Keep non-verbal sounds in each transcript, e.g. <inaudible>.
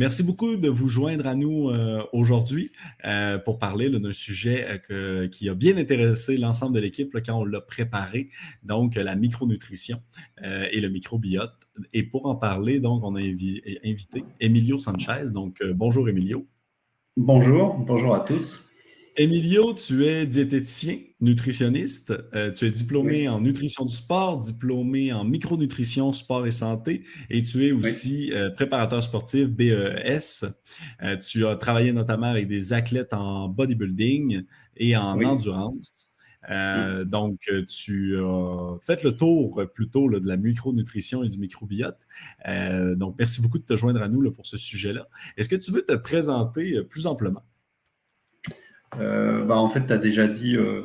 Merci beaucoup de vous joindre à nous euh, aujourd'hui euh, pour parler d'un sujet euh, qui a bien intéressé l'ensemble de l'équipe quand on l'a préparé, donc la micronutrition et le microbiote. Et pour en parler, donc, on a invité Emilio Sanchez. Donc, bonjour Emilio. Bonjour, bonjour à tous. Emilio, tu es diététicien, nutritionniste. Euh, tu es diplômé en nutrition du sport, diplômé en micronutrition, sport et santé, et tu es aussi euh, préparateur sportif BES. Euh, tu as travaillé notamment avec des athlètes en bodybuilding et en endurance. Donc, tu as fait le tour plutôt de la micronutrition et du microbiote. donc, merci beaucoup de te joindre à nous pour ce sujet-là. Est-ce que tu veux te présenter plus amplement? Euh, bah, en fait, tu as déjà dit euh,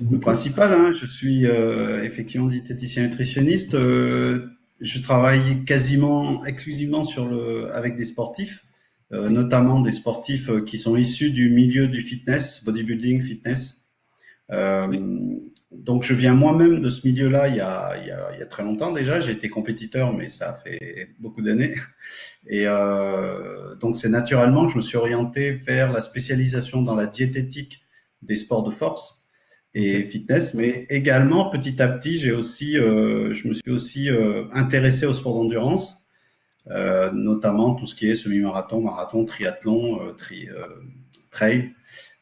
le principal. Hein. Je suis euh, effectivement diététicien nutritionniste. je travaille quasiment exclusivement sur le, avec des sportifs, notamment des sportifs qui sont issus du milieu du fitness, bodybuilding, fitness. Donc, je viens moi-même de ce milieu-là il, a, il, y a, très longtemps déjà. J'ai été compétiteur, mais ça fait beaucoup d'années. Et euh, donc, c'est naturellement que je me suis orienté vers la spécialisation dans la diététique des sports de force et fitness, mais également petit à petit, j'ai aussi, euh, je me suis aussi euh, intéressé au sport d'endurance, euh, notamment tout ce qui est semi-marathon, marathon, triathlon, euh, tri, euh, trail,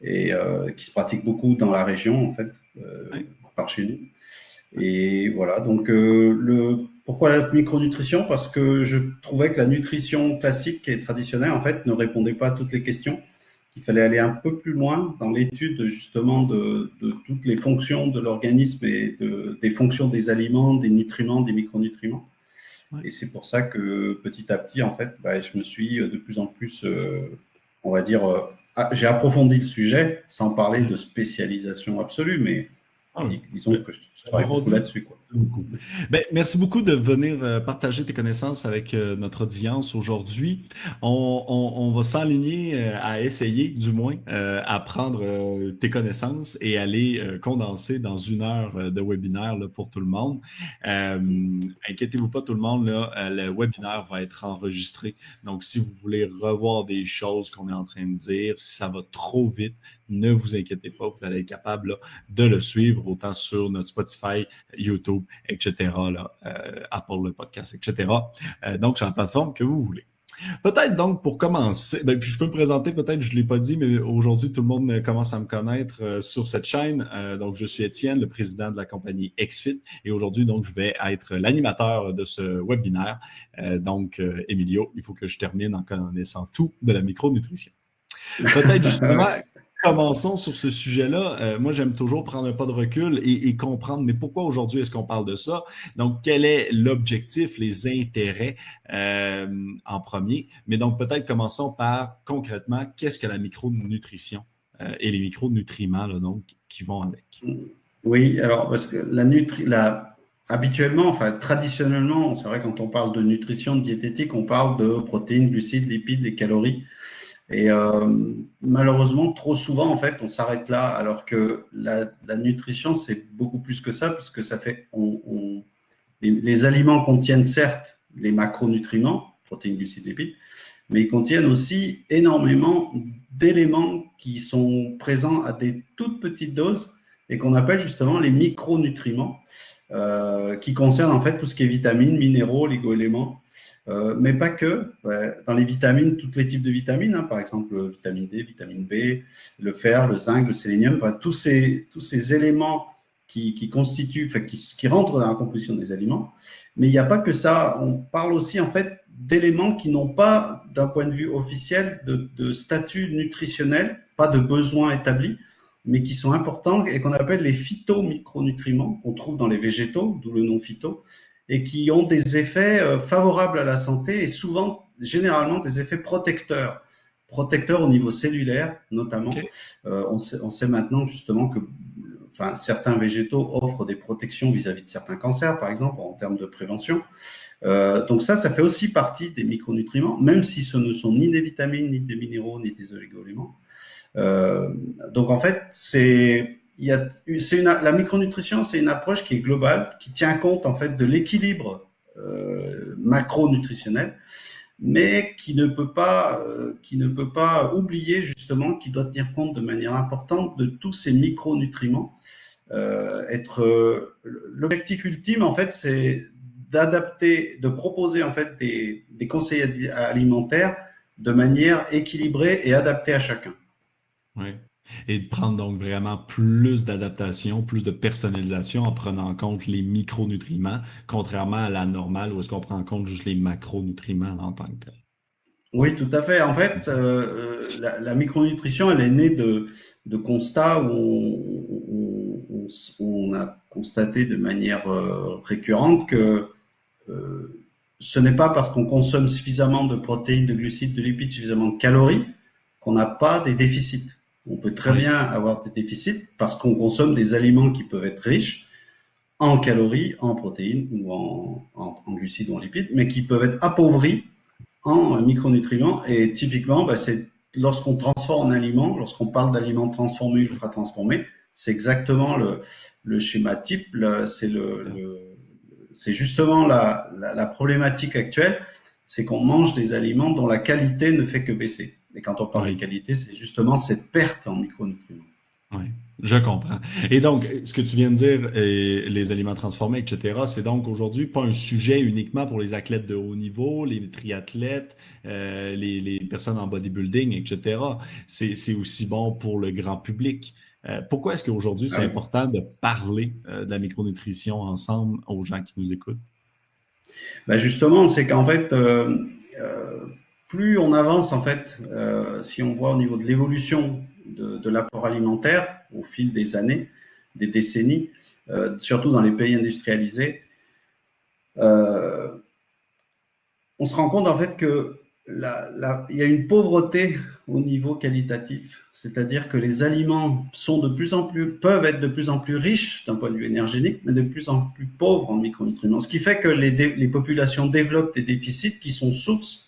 et qui se pratique beaucoup dans la région en fait par chez nous. Et voilà, donc euh, le, pourquoi la micronutrition? Parce que je trouvais que la nutrition classique et traditionnelle, en fait, ne répondait pas à toutes les questions. Il fallait aller un peu plus loin dans l'étude justement de, de, toutes les fonctions de l'organisme et de, des fonctions des aliments, des nutriments, des micronutriments. Et c'est pour ça que petit à petit, en fait, bah, je me suis de plus en plus, euh, on va dire, euh, ah, j'ai approfondi le sujet sans parler de spécialisation absolue, mais ah, disons que je travaille beaucoup là-dessus. Ben, merci beaucoup de venir euh, partager tes connaissances avec euh, notre audience aujourd'hui. On, va s'aligner euh, à essayer, du moins, à prendre tes connaissances et à les condenser dans une heure de webinaire pour tout le monde. Inquiétez-vous pas, tout le monde, là, le webinaire va être enregistré. Donc, si vous voulez revoir des choses qu'on est en train de dire, si ça va trop vite, ne vous inquiétez pas, vous allez être capable de le suivre autant sur notre Spotify, YouTube, etc., là, euh, Apple le podcast, etc. Euh, donc, sur la plateforme que vous voulez. Peut-être donc pour commencer, ben, je peux me présenter, peut-être je ne l'ai pas dit, mais aujourd'hui tout le monde commence à me connaître euh, sur cette chaîne. donc je suis Étienne, le président de la compagnie XFIT, et aujourd'hui donc je vais être l'animateur de ce webinaire. donc Emilio, il faut que je termine en connaissant tout de la micronutrition. Peut-être justement <laughs> commençons sur ce sujet-là. Euh, moi, j'aime toujours prendre un pas de recul et, comprendre, mais pourquoi aujourd'hui est-ce qu'on parle de ça? Donc, quel est l'objectif, les intérêts euh, en premier? Mais donc, peut-être commençons par concrètement, qu'est-ce que la micronutrition euh, et les micronutriments donc, qui vont avec? Oui, alors, parce que la nutri la, habituellement, enfin, traditionnellement, c'est vrai, quand on parle de nutrition, de diététique, on parle de protéines, glucides, lipides et calories. Et euh, malheureusement, trop souvent, en fait, on s'arrête là, alors que la, nutrition, c'est beaucoup plus que ça, puisque ça fait, on, les, aliments contiennent certes les macronutriments, protéines, glucides, lipides, mais ils contiennent aussi énormément d'éléments qui sont présents à des toutes petites doses et qu'on appelle justement les micronutriments, euh, qui concernent en fait tout ce qui est vitamines, minéraux, ligo-éléments. Euh, mais pas que. Dans les vitamines, tous les types de vitamines, hein, par exemple vitamine D, vitamine B, le fer, le zinc, le sélénium, tous, ces, tous ces éléments qui, qui constituent, qui, qui, rentrent dans la composition des aliments. Mais il n'y a pas que ça. On parle aussi en fait d'éléments qui n'ont pas, d'un point de vue officiel, de, statut nutritionnel, pas de besoins établis, mais qui sont importants et qu'on appelle les phytomicronutriments qu'on trouve dans les végétaux, d'où le nom phyto, et qui ont des effets euh, favorables à la santé et souvent, généralement, des effets protecteurs. Protecteurs au niveau cellulaire, notamment. Euh, on, sait, on, sait, maintenant justement que enfin, certains végétaux offrent des protections vis-à-vis de certains cancers, par exemple, en termes de prévention. Euh, donc ça, ça fait aussi partie des micronutriments, même si ce ne sont ni des vitamines, ni des minéraux, ni des oligo-éléments. Euh, donc en fait, c'est la micronutrition, c'est une approche qui est globale, qui tient compte en fait de l'équilibre euh, macronutritionnel, mais qui ne peut pas, euh, qui ne peut pas oublier justement qu'il doit tenir compte de manière importante de tous ces micronutriments. Euh, l'objectif ultime en fait, c'est d'adapter, de proposer en fait des, conseils alimentaires de manière équilibrée et adaptée à chacun. Et de prendre donc vraiment plus d'adaptation, plus de personnalisation en prenant en compte les micronutriments, contrairement à la normale où est-ce qu'on prend en compte juste les macronutriments en tant que tel. Oui, tout à fait. En fait, euh, euh, la, micronutrition, elle est née de, constats où on, a constaté de manière euh, récurrente que ce n'est pas parce qu'on consomme suffisamment de protéines, de glucides, de lipides, suffisamment de calories qu'on n'a pas des déficits. On peut très bien avoir des déficits parce qu'on consomme des aliments qui peuvent être riches en calories, en protéines ou en, glucides ou en lipides, mais qui peuvent être appauvris en micronutriments. Et typiquement, bah, c'est lorsqu'on transforme en aliment, lorsqu'on parle d'aliments transformés, ultra transformés, c'est exactement le, schéma type. C'est justement la problématique actuelle, c'est qu'on mange des aliments dont la qualité ne fait que baisser. Et quand on parle de qualité, c'est justement cette perte en micronutriments. Oui, je comprends. Et donc, ce que tu viens de dire, les aliments transformés, etc., c'est donc aujourd'hui pas un sujet uniquement pour les athlètes de haut niveau, les triathlètes, euh, les, personnes en bodybuilding, etc. C'est aussi bon pour le grand public. Euh, pourquoi est-ce qu'aujourd'hui, c'est ah important de parler euh, de la micronutrition ensemble aux gens qui nous écoutent? Ben justement, c'est qu'en fait, plus on avance, en fait, euh, si on voit au niveau de l'évolution de, l'apport alimentaire au fil des années, des décennies, euh, surtout dans les pays industrialisés, euh, on se rend compte en fait que il y a une pauvreté au niveau qualitatif, c'est-à-dire que les aliments sont de plus en plus, peuvent être de plus en plus riches d'un point de vue énergétique, mais de plus en plus pauvres en micronutriments, ce qui fait que les, les populations développent des déficits qui sont sources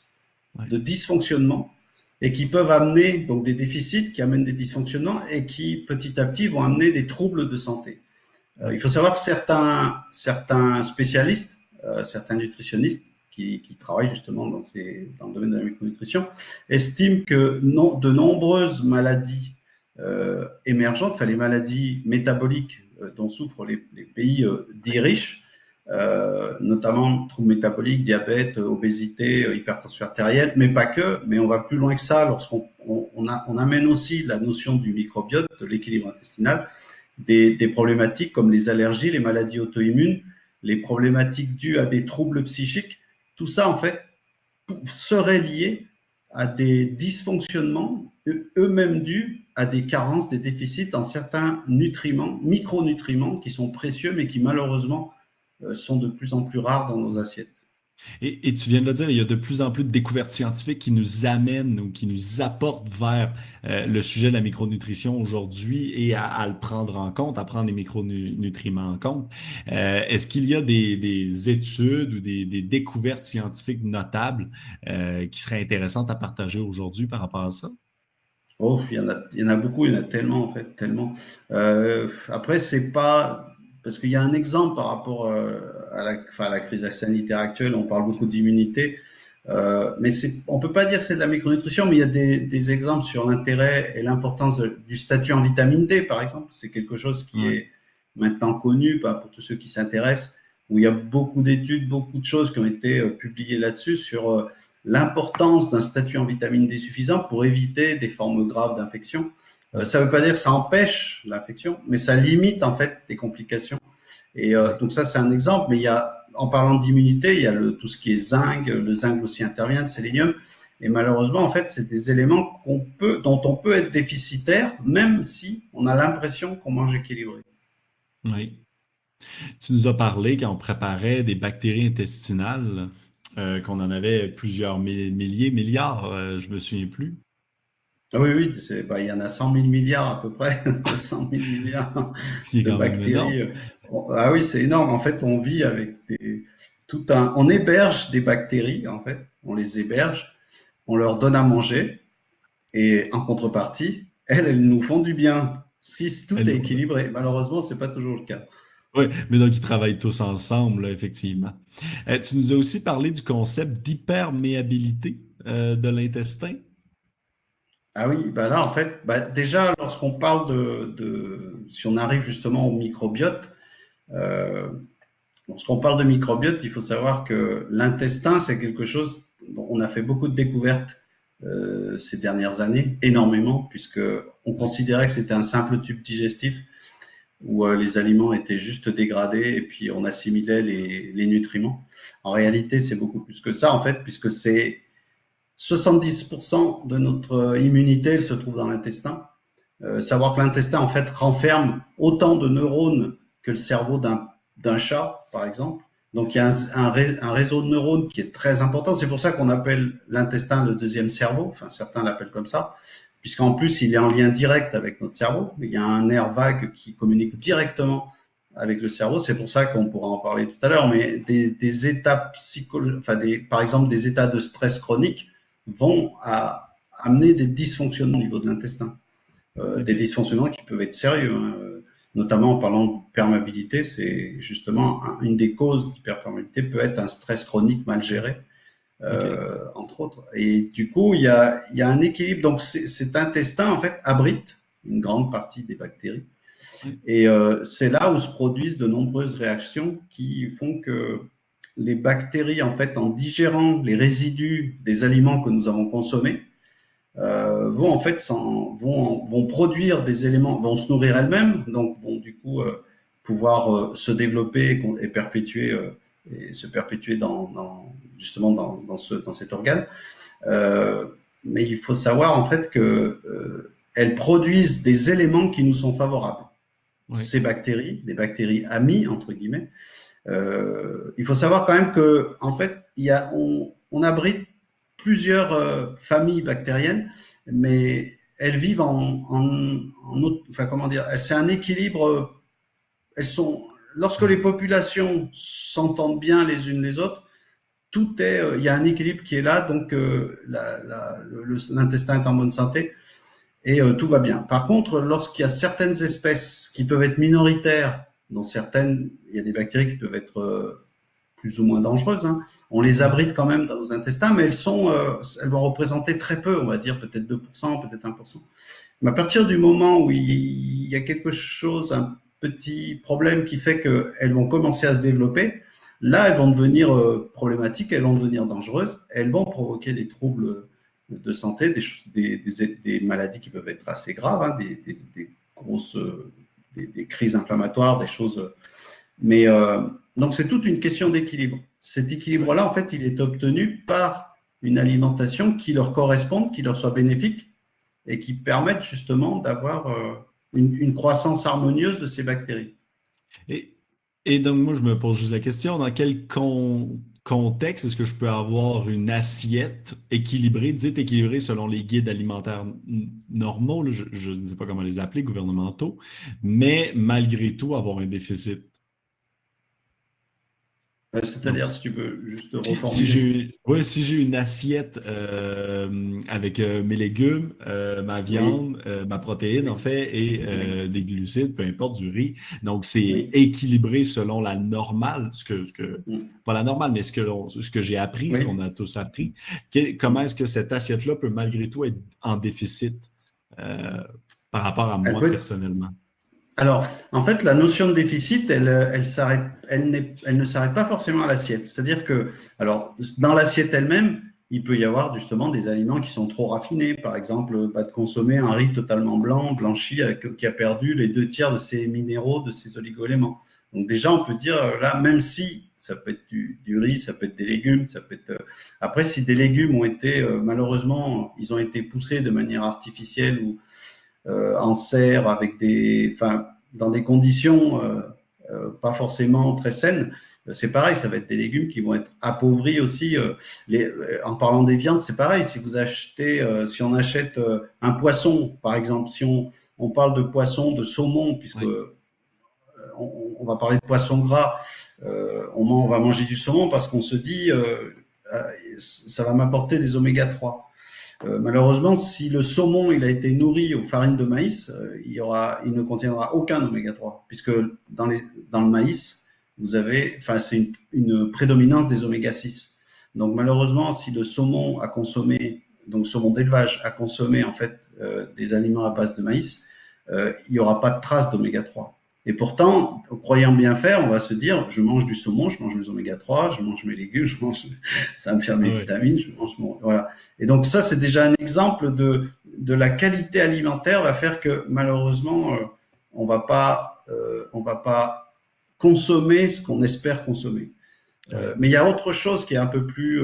de dysfonctionnement et qui peuvent amener donc des déficits qui amènent des dysfonctionnements et qui petit à petit vont amener des troubles de santé. Euh, il faut savoir que certains, certains spécialistes, euh, certains nutritionnistes qui, qui, travaillent justement dans, ces, dans le domaine de la micronutrition estiment que de nombreuses maladies euh, émergentes, enfin les maladies métaboliques dont souffrent les, pays dits riches, notamment troubles métaboliques, diabète, obésité, euh, hypertension artérielle, mais pas que, mais on va plus loin que ça lorsqu'on on, on, amène aussi la notion du microbiote, de l'équilibre intestinal, des, des, problématiques comme les allergies, les maladies auto-immunes, les problématiques dues à des troubles psychiques, tout ça en fait serait lié à des dysfonctionnements eux-mêmes dus à des carences, des déficits en certains nutriments, micronutriments qui sont précieux mais qui malheureusement euh, sont de plus en plus rares dans nos assiettes. Et, tu viens de le dire, il y a de plus en plus de découvertes scientifiques qui nous amènent ou qui nous apportent vers euh, le sujet de la micronutrition aujourd'hui et à, le prendre en compte, à prendre les micronutriments en compte. Euh, est-ce qu'il y a des, études ou des, découvertes scientifiques notables qui seraient intéressantes à partager aujourd'hui par rapport à ça? Oh, il y, en a, il y en a beaucoup, il y en a tellement en fait, tellement. après, c'est pas parce qu'il y a un exemple par rapport euh, à la, à la crise sanitaire actuelle, on parle beaucoup d'immunité, euh, mais on ne peut pas dire que c'est de la micronutrition, mais il y a des, des exemples sur l'intérêt et l'importance du statut en vitamine D, par exemple. C'est quelque chose qui est maintenant connu pas pour tous ceux qui s'intéressent, où il y a beaucoup d'études, beaucoup de choses qui ont été euh, publiées là-dessus sur euh, l'importance d'un statut en vitamine D suffisant pour éviter des formes graves d'infection. Euh, ça ne veut pas dire que ça empêche l'infection, mais ça limite en fait des complications. Et euh, donc ça, c'est un exemple. Mais en parlant d'immunité, il y a tout ce qui est zinc. Le zinc aussi intervient, le sélénium. Et malheureusement, en fait, c'est des éléments dont on peut être déficitaire, même si on a l'impression qu'on mange équilibré. Oui. Tu nous as parlé quand on préparait des bactéries intestinales, euh, qu'on en avait plusieurs milliers, milliards, je me souviens plus. Ah oui, oui, bah, il y en a 100 000 milliards à peu près, <laughs> 100 000 milliards de bactéries. Ah oui, c'est énorme. En fait, on vit avec des, tout un, on héberge des bactéries, en fait, on les héberge, on leur donne à manger, et en contrepartie, elles, elles nous font du bien. Si tout est équilibré, malheureusement, c'est pas toujours le cas. Oui, mais donc ils travaillent tous ensemble, effectivement. Euh, tu nous as aussi parlé du concept d'hyperméabilité euh, de l'intestin. Ah oui, bah là, en fait, bah déjà, lorsqu'on parle de, si on arrive justement au microbiote, euh, lorsqu'on parle de microbiote, il faut savoir que l'intestin, c'est quelque chose dont on a fait beaucoup de découvertes euh, ces dernières années, énormément, puisque on considérait que c'était un simple tube digestif où euh, les aliments étaient juste dégradés et puis on assimilait les nutriments. En réalité, c'est beaucoup plus que ça, en fait, puisque c'est 70% de notre immunité elle se trouve dans l'intestin. Euh, savoir que l'intestin en fait renferme autant de neurones que le cerveau d'un chat, par exemple. Donc il y a un, réseau de neurones qui est très important. C'est pour ça qu'on appelle l'intestin le deuxième cerveau. Enfin, certains l'appellent comme ça, puisqu'en plus il est en lien direct avec notre cerveau. Il y a un nerf vague qui communique directement avec le cerveau. C'est pour ça qu'on pourra en parler tout à l'heure. Mais des, des états psychologiques, par exemple des états de stress chronique vont à, amener des dysfonctionnements au niveau de l'intestin. Euh, des dysfonctionnements qui peuvent être sérieux, hein. notamment en parlant de perméabilité, c'est justement une des causes d'hyperperméabilité peut être un stress chronique mal géré, euh, entre autres. Et du coup, il y a, y a un équilibre. Donc cet intestin, en fait, abrite une grande partie des bactéries. Et euh, c'est là où se produisent de nombreuses réactions qui font que les bactéries, en fait, en digérant les résidus des aliments que nous avons consommés, euh, vont en fait vont, vont produire des éléments, vont se nourrir elles-mêmes, donc vont du coup euh, pouvoir euh, se développer et, perpétuer et se perpétuer dans, dans justement dans, dans, ce, dans cet organe. mais il faut savoir en fait que elles produisent des éléments qui nous sont favorables. Ces bactéries, des bactéries amies entre guillemets, euh, il faut savoir quand même que, en fait, il y a, on, on abrite plusieurs euh, familles bactériennes, mais elles vivent en, en, en autre, enfin comment dire, c'est un équilibre. Elles sont, lorsque les populations s'entendent bien les unes les autres, tout est, euh, il y a un équilibre qui est là, donc l'intestin est en bonne santé et tout va bien. Par contre, lorsqu'il y a certaines espèces qui peuvent être minoritaires dans certaines, il y a des bactéries qui peuvent être euh, plus ou moins dangereuses. Hein. On les abrite quand même dans nos intestins, mais elles sont, euh, elles vont représenter très peu, on va dire peut-être 2%, peut-être 1%. Mais à partir du moment où il y a quelque chose, un petit problème qui fait qu'elles vont commencer à se développer, là, elles vont devenir euh, problématiques, elles vont devenir dangereuses, elles vont provoquer des troubles de santé, des, maladies qui peuvent être assez graves, hein, des, grosses des, crises inflammatoires, des choses. Mais euh, donc c'est toute une question d'équilibre. Cet équilibre-là, en fait, il est obtenu par une alimentation qui leur corresponde, qui leur soit bénéfique et qui permette justement d'avoir euh, une, croissance harmonieuse de ces bactéries. Et, et, donc, moi, je me pose juste la question, dans quel con, contexte est-ce que je peux avoir une assiette équilibrée, dite équilibrée selon les guides alimentaires normaux, je, ne sais pas comment les appeler, gouvernementaux, mais malgré tout avoir un déficit? Euh, c'est-à-dire, si tu peux juste reformuler. Si, j'ai, ouais, si j'ai une assiette euh, avec euh, mes légumes, ma viande, ma protéine, en fait, et des glucides, peu importe, du riz. Donc, c'est équilibré selon la normale, ce que, ce que mm. pas la normale, mais ce que, ce que j'ai appris, ce qu'on a tous appris. comment est-ce que cette assiette-là peut malgré tout être en déficit par rapport à moi personnellement? Alors, en fait, la notion de déficit, elle, elle, s'arrête, elle, elle ne s'arrête pas forcément à l'assiette. C'est-à-dire que, alors, dans l'assiette elle-même, il peut y avoir justement des aliments qui sont trop raffinés. Par exemple, pas de consommer un riz totalement blanc, blanchi, qui a perdu les deux tiers de ses minéraux, de ses oligoéléments. Donc déjà, on peut dire là, même si ça peut être du, riz, ça peut être des légumes, ça peut être. Après, si des légumes ont été euh, malheureusement, ils ont été poussés de manière artificielle ou euh, en serre avec des, enfin, dans des conditions euh, pas forcément très saines, c'est pareil, ça va être des légumes qui vont être appauvris aussi. Les, en parlant des viandes, c'est pareil. Si vous achetez, si on achète un poisson, par exemple, si on, on parle de poisson, de saumon, puisque on, va parler de poisson gras, on, on, va manger du saumon parce qu'on se dit, ça va m'apporter des oméga 3. Euh, malheureusement, si le saumon il a été nourri aux farines de maïs, euh, il, y aura, il ne contiendra aucun oméga 3, puisque dans, le maïs, vous avez, enfin, c'est une, prédominance des oméga 6. Donc malheureusement, si le saumon a consommé, donc saumon d'élevage a consommé en fait euh, des aliments à base de maïs, il n'y aura pas de trace d'oméga 3. Et pourtant, croyant bien faire, on va se dire, je mange du saumon, je mange mes oméga 3, je mange mes légumes, je mange, <laughs> ça me faire mes vitamines, je mange mon, voilà. Et donc ça, c'est déjà un exemple de, de la qualité alimentaire va faire que malheureusement, euh, on va pas, euh, on va pas consommer ce qu'on espère consommer. Euh, mais il y a autre chose qui est un peu plus,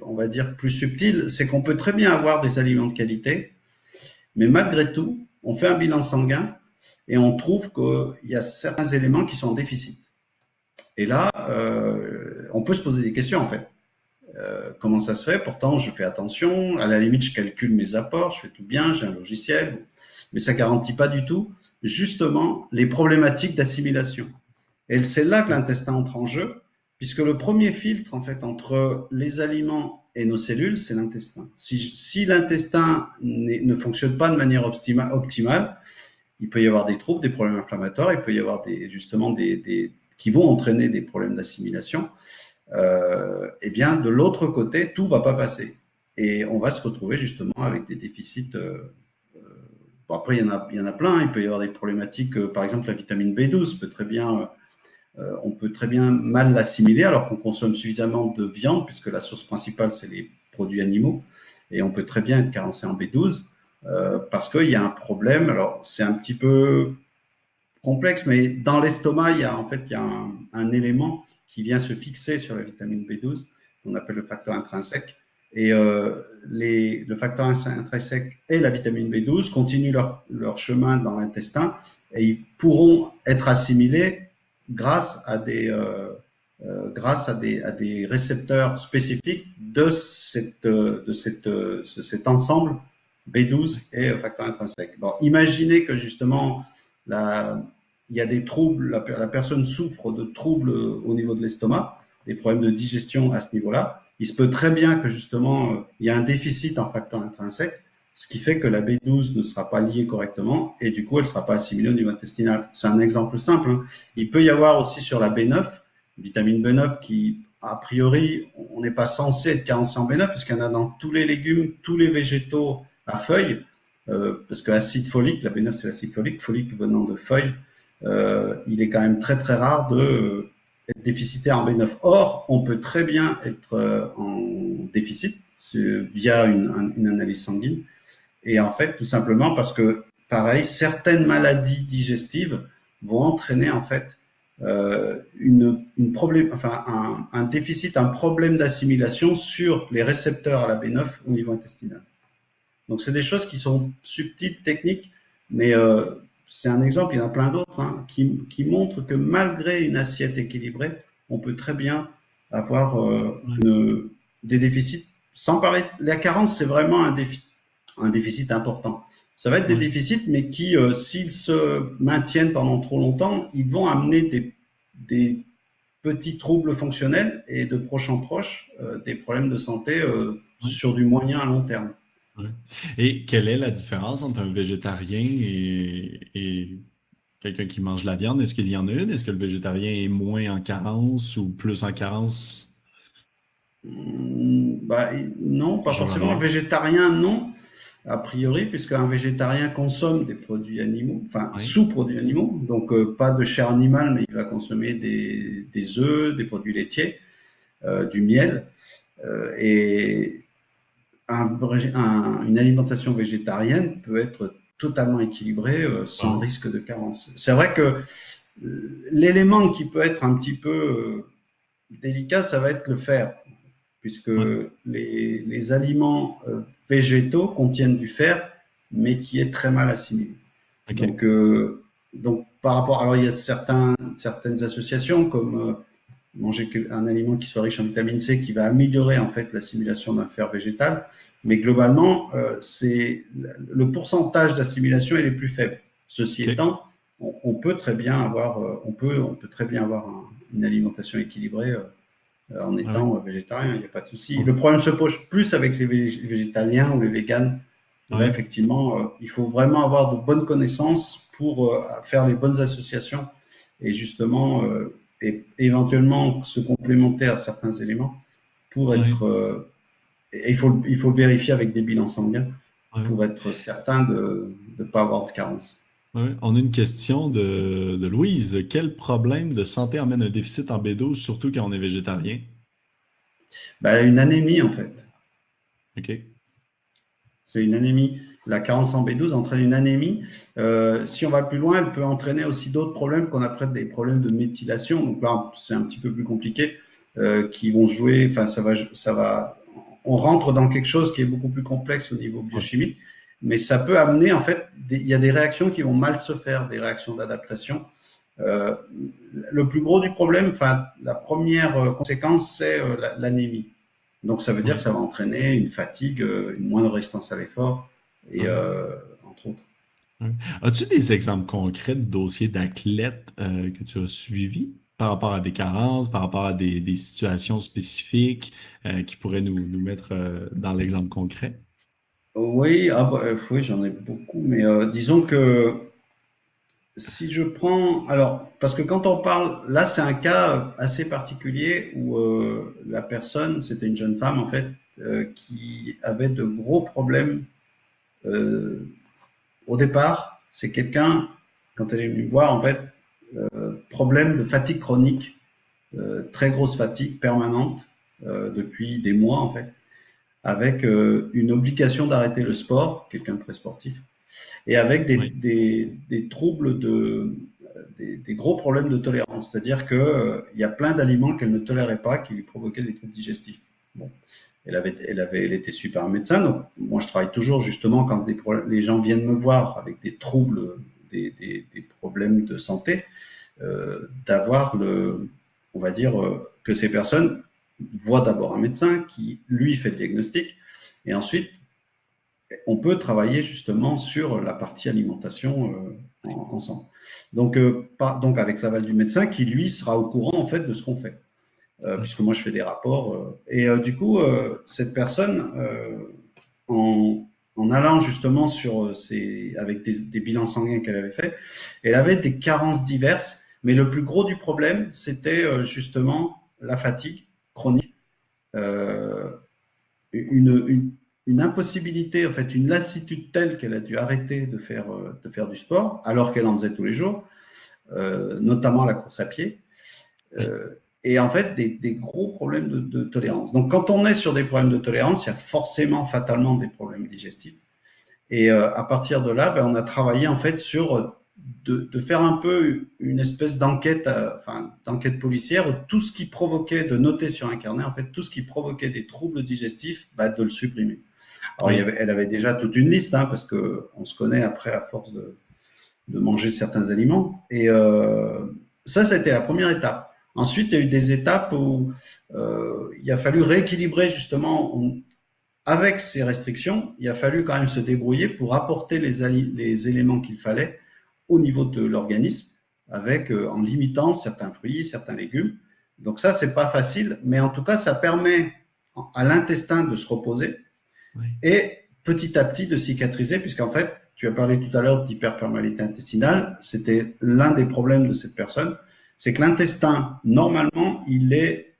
on va dire, plus subtil, c'est qu'on peut très bien avoir des aliments de qualité, mais malgré tout, on fait un bilan sanguin et on trouve qu'il y a certains éléments qui sont en déficit. Et là, euh, on peut se poser des questions en fait. Euh, comment ça se fait? Pourtant, je fais attention. À la limite, je calcule mes apports, je fais tout bien, j'ai un logiciel, mais ça garantit pas du tout justement les problématiques d'assimilation. Et c'est là que l'intestin entre en jeu, puisque le premier filtre en fait entre les aliments et nos cellules, c'est l'intestin. Si l'intestin ne fonctionne pas de manière optimale, il peut y avoir des troubles, des problèmes inflammatoires, il peut y avoir des, justement des, qui vont entraîner des problèmes d'assimilation. Euh, eh bien, de l'autre côté, tout va pas passer. Et on va se retrouver justement avec des déficits. Euh, euh bon, après, il y, en a, il y en a plein. Il peut y avoir des problématiques. Par exemple, la vitamine B12 peut très bien, on peut très bien mal l'assimiler alors qu'on consomme suffisamment de viande, puisque la source principale, c'est les produits animaux. Et on peut très bien être carencé en B12. Euh, parce qu'il y a un problème. Alors, c'est un petit peu complexe, mais dans l'estomac, il y a en fait il y a un, élément qui vient se fixer sur la vitamine B12, qu'on appelle le facteur intrinsèque. Et euh, les, le facteur intrinsèque et la vitamine B12 continuent leur, leur chemin dans l'intestin et ils pourront être assimilés grâce à des, euh, euh, grâce à des, à des récepteurs spécifiques de, cette, de cette, cet ensemble B12 et facteur intrinsèque. Bon, imaginez que justement, il y a des troubles, la, personne souffre de troubles au niveau de l'estomac, des problèmes de digestion à ce niveau-là. Il se peut très bien que justement, il y a un déficit en facteur intrinsèque, ce qui fait que la B12 ne sera pas liée correctement et du coup, elle ne sera pas assimilée au niveau intestinal. C'est un exemple simple. Hein. Il peut y avoir aussi sur la B9, vitamine B9 qui, a priori, on n'est pas censé être carencé en B9 puisqu'il y en a dans tous les légumes, tous les végétaux à feuilles, euh, parce que l'acide folique, la B9 c'est l'acide folique, folique venant de feuilles, euh, il est quand même très très rare de euh, être déficitaire en B9. Or, on peut très bien être en déficit via une, analyse sanguine. Et en fait, tout simplement parce que, pareil, certaines maladies digestives vont entraîner en fait une problème, enfin un, un déficit, un problème d'assimilation sur les récepteurs à la B9 au niveau intestinal. Donc, c'est des choses qui sont subtiles, techniques, mais euh, c'est un exemple, il y en a plein d'autres, hein, qui, qui, montrent que malgré une assiette équilibrée, on peut très bien avoir euh, une, des déficits. Sans parler, la carence, c'est vraiment un, défi, un déficit important. Ça va être des déficits, mais qui, euh, s'ils se maintiennent pendant trop longtemps, ils vont amener des, des petits troubles fonctionnels et de proche en proche, euh, des problèmes de santé euh, sur du moyen à long terme. Et quelle est la différence entre un végétarien et, quelqu'un qui mange la viande? Est-ce qu'il y en a une? Est-ce que le végétarien est moins en carence ou plus en carence? Hmm, bah, non, pas forcément. Le végétarien, non. A priori, puisqu'un végétarien consomme des produits animaux, enfin sous-produits animaux, donc euh, pas de chair animale, mais il va consommer des, des œufs, des produits laitiers, euh, du miel. Euh, et une alimentation végétarienne peut être totalement équilibrée euh, sans risque de carence. C'est vrai que euh, l'élément qui peut être un petit peu euh, délicat, ça va être le fer, puisque les, les, aliments végétaux contiennent du fer, mais qui est très mal assimilé. Donc, donc, par rapport, alors il y a certains, certaines associations comme manger un aliment qui soit riche en vitamine C qui va améliorer en fait l'assimilation d'un fer végétal, mais globalement, c'est le pourcentage d'assimilation est le plus faible. Ceci étant, on, peut très bien avoir, on peut, on peut très bien avoir une alimentation équilibrée euh, en étant végétarien, il n'y a pas de souci. Le problème se pose plus avec les végétaliens ou les véganes. effectivement, euh, il faut vraiment avoir de bonnes connaissances pour euh, faire les bonnes associations et justement, et éventuellement se complémenter à certains éléments pour être. il, faut, il faut vérifier avec des bilans sanguins pour être certain de ne pas avoir de carence. On a une question de, Louise. Quel problème de santé amène un déficit en B12, surtout quand on est végétarien? Ben, une anémie, en fait. OK. C'est une anémie. La carence en B12 entraîne une anémie. Euh, si on va plus loin, elle peut entraîner aussi d'autres problèmes qu'on appelle des problèmes de méthylation. Donc là, c'est un petit peu plus compliqué, euh, qui vont jouer. Enfin, ça va, ça va. On rentre dans quelque chose qui est beaucoup plus complexe au niveau biochimique mais ça peut amener, en fait, il y a des réactions qui vont mal se faire, des réactions d'adaptation. Euh, le plus gros du problème, enfin, la première conséquence, c'est l'anémie. Donc, ça veut dire que ça va entraîner une fatigue, une moindre résistance à l'effort, et entre autres. As-tu des exemples concrets de dossiers d'athlètes que tu as suivis par rapport à des carences, par rapport à des, des situations spécifiques qui pourraient nous, nous mettre dans l'exemple concret? Oui, ah bah, euh, oui, j'en ai beaucoup, mais euh, disons que si je prends, alors, parce que quand on parle, là, c'est un cas assez particulier où euh, la personne, c'était une jeune femme en fait, qui avait de gros problèmes. Au départ, c'est quelqu'un, quand elle est venue me voir, en fait, problème de fatigue chronique, très grosse fatigue permanente depuis des mois en fait avec euh, une obligation d'arrêter le sport, quelqu'un de très sportif, et avec des, des, des troubles de, des, des, gros problèmes de tolérance. C'est-à-dire qu'il euh, il y a plein d'aliments qu'elle ne tolérait pas qui lui provoquaient des troubles digestifs. Bon. Elle, avait, elle, avait, elle était super médecin, donc moi je travaille toujours justement quand les gens viennent me voir avec des troubles, des, problèmes de santé, euh, d'avoir le, on va dire, euh, que ces personnes voit d'abord un médecin qui, lui, fait le diagnostic, et ensuite, on peut travailler justement sur la partie alimentation euh, ensemble. Donc, donc avec l'aval du médecin qui, lui, sera au courant en fait de ce qu'on fait. Euh, puisque moi, je fais des rapports. et du coup, cette personne, en, en, allant justement sur ces, avec des, des bilans sanguins qu'elle avait fait, elle avait des carences diverses, mais le plus gros du problème, c'était justement la fatigue chronique, euh, une, une, impossibilité, en fait, une lassitude telle qu'elle a dû arrêter de faire, euh, de faire du sport, alors qu'elle en faisait tous les jours, euh, notamment la course à pied. Et en fait, des, gros problèmes de, tolérance. Donc, quand on est sur des problèmes de tolérance, il y a forcément, fatalement, des problèmes digestifs. Et à partir de là, ben, on a travaillé en fait sur de, faire un peu une espèce d'enquête, euh, enfin, d'enquête policière, tout ce qui provoquait, de noter sur un carnet, en fait, tout ce qui provoquait des troubles digestifs, bah, de le supprimer. Alors, elle avait déjà toute une liste, hein, parce que on se connaît après à force de, manger certains aliments. Et euh, ça, c'était la première étape. Ensuite, il y a eu des étapes où euh, il a fallu rééquilibrer justement avec ces restrictions. Il a fallu quand même se débrouiller pour apporter les, les éléments qu'il fallait au niveau de l'organisme, avec euh, en limitant certains fruits, certains légumes. Donc ça, c'est pas facile, mais en tout cas, ça permet à l'intestin de se reposer et petit à petit de cicatriser, puisqu'en fait, tu as parlé tout à l'heure d'hyperperméabilité intestinale, c'était l'un des problèmes de cette personne, c'est que l'intestin, normalement, il est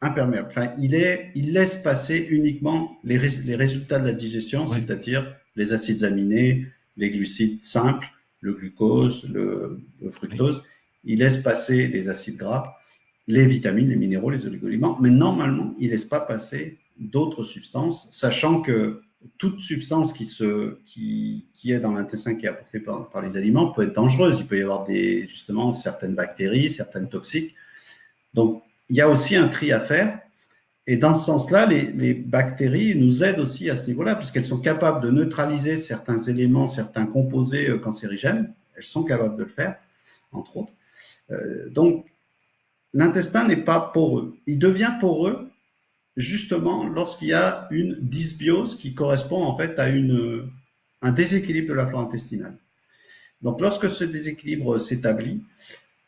imperméable. Enfin, il, est, il laisse passer uniquement les, les résultats de la digestion, c'est-à-dire les acides aminés, les glucides simples, le glucose, le, fructose. Il laisse passer les acides gras, les vitamines, les minéraux, les oligoéléments, mais normalement, il ne laisse pas passer d'autres substances, sachant que toute substance qui, se, qui, qui est dans l'intestin qui est apportée par, les aliments peut être dangereuse. Il peut y avoir des, justement certaines bactéries, certaines toxiques. Donc, il y a aussi un tri à faire. Et dans ce sens-là, les, bactéries nous aident aussi à ce niveau-là, puisqu'elles sont capables de neutraliser certains éléments, certains composés euh, cancérigènes. elles sont capables de le faire, entre autres. donc, l'intestin n'est pas poreux. Il devient poreux justement lorsqu'il y a une dysbiose qui correspond en fait à un déséquilibre de la flore intestinale. Donc lorsque ce déséquilibre s'établit,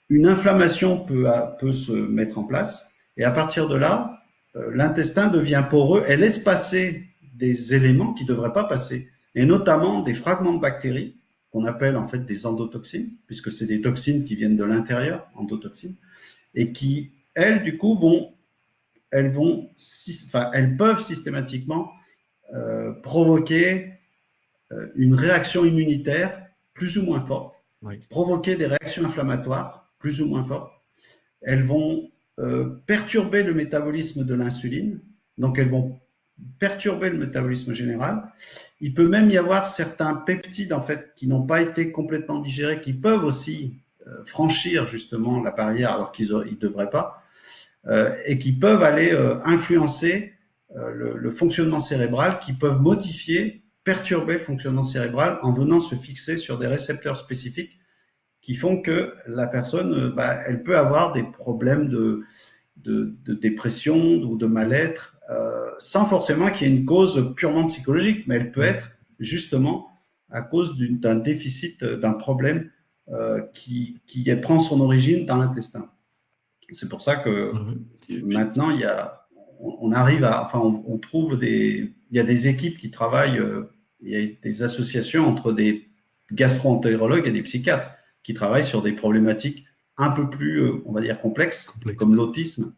une inflammation peut, peut se mettre en place et à partir de là, euh, l'intestin devient poreux et laisse passer des éléments qui ne devraient pas passer, et notamment des fragments de bactéries qu'on appelle en fait des endotoxines, puisque c'est des toxines qui viennent de l'intérieur, endotoxines, et qui, elles, du coup, vont elles, vont, enfin, elles peuvent systématiquement euh, provoquer euh, une réaction immunitaire plus ou moins forte, provoquer des réactions inflammatoires plus ou moins fortes. Elles vont euh, perturber le métabolisme de l'insuline, donc elles vont perturber le métabolisme général. Il peut même y avoir certains peptides en fait qui n'ont pas été complètement digérés, qui peuvent aussi franchir justement la barrière alors qu'ils ne devraient pas. Euh, et qui peuvent aller euh, influencer euh, le, fonctionnement cérébral, qui peuvent modifier, perturber le fonctionnement cérébral en venant se fixer sur des récepteurs spécifiques qui font que la personne, bah, elle peut avoir des problèmes de, dépression ou de mal-être, sans forcément qu'il y ait une cause purement psychologique, mais elle peut être justement à cause d'un déficit, d'un problème qui prend son origine dans l'intestin. C'est pour ça que maintenant, il y a, on arrive à, enfin, on, trouve des, il y a des équipes qui travaillent, euh, il y a des associations entre des gastro-entérologues et des psychiatres qui travaillent sur des problématiques un peu plus, euh, on va dire, complexes, comme l'autisme,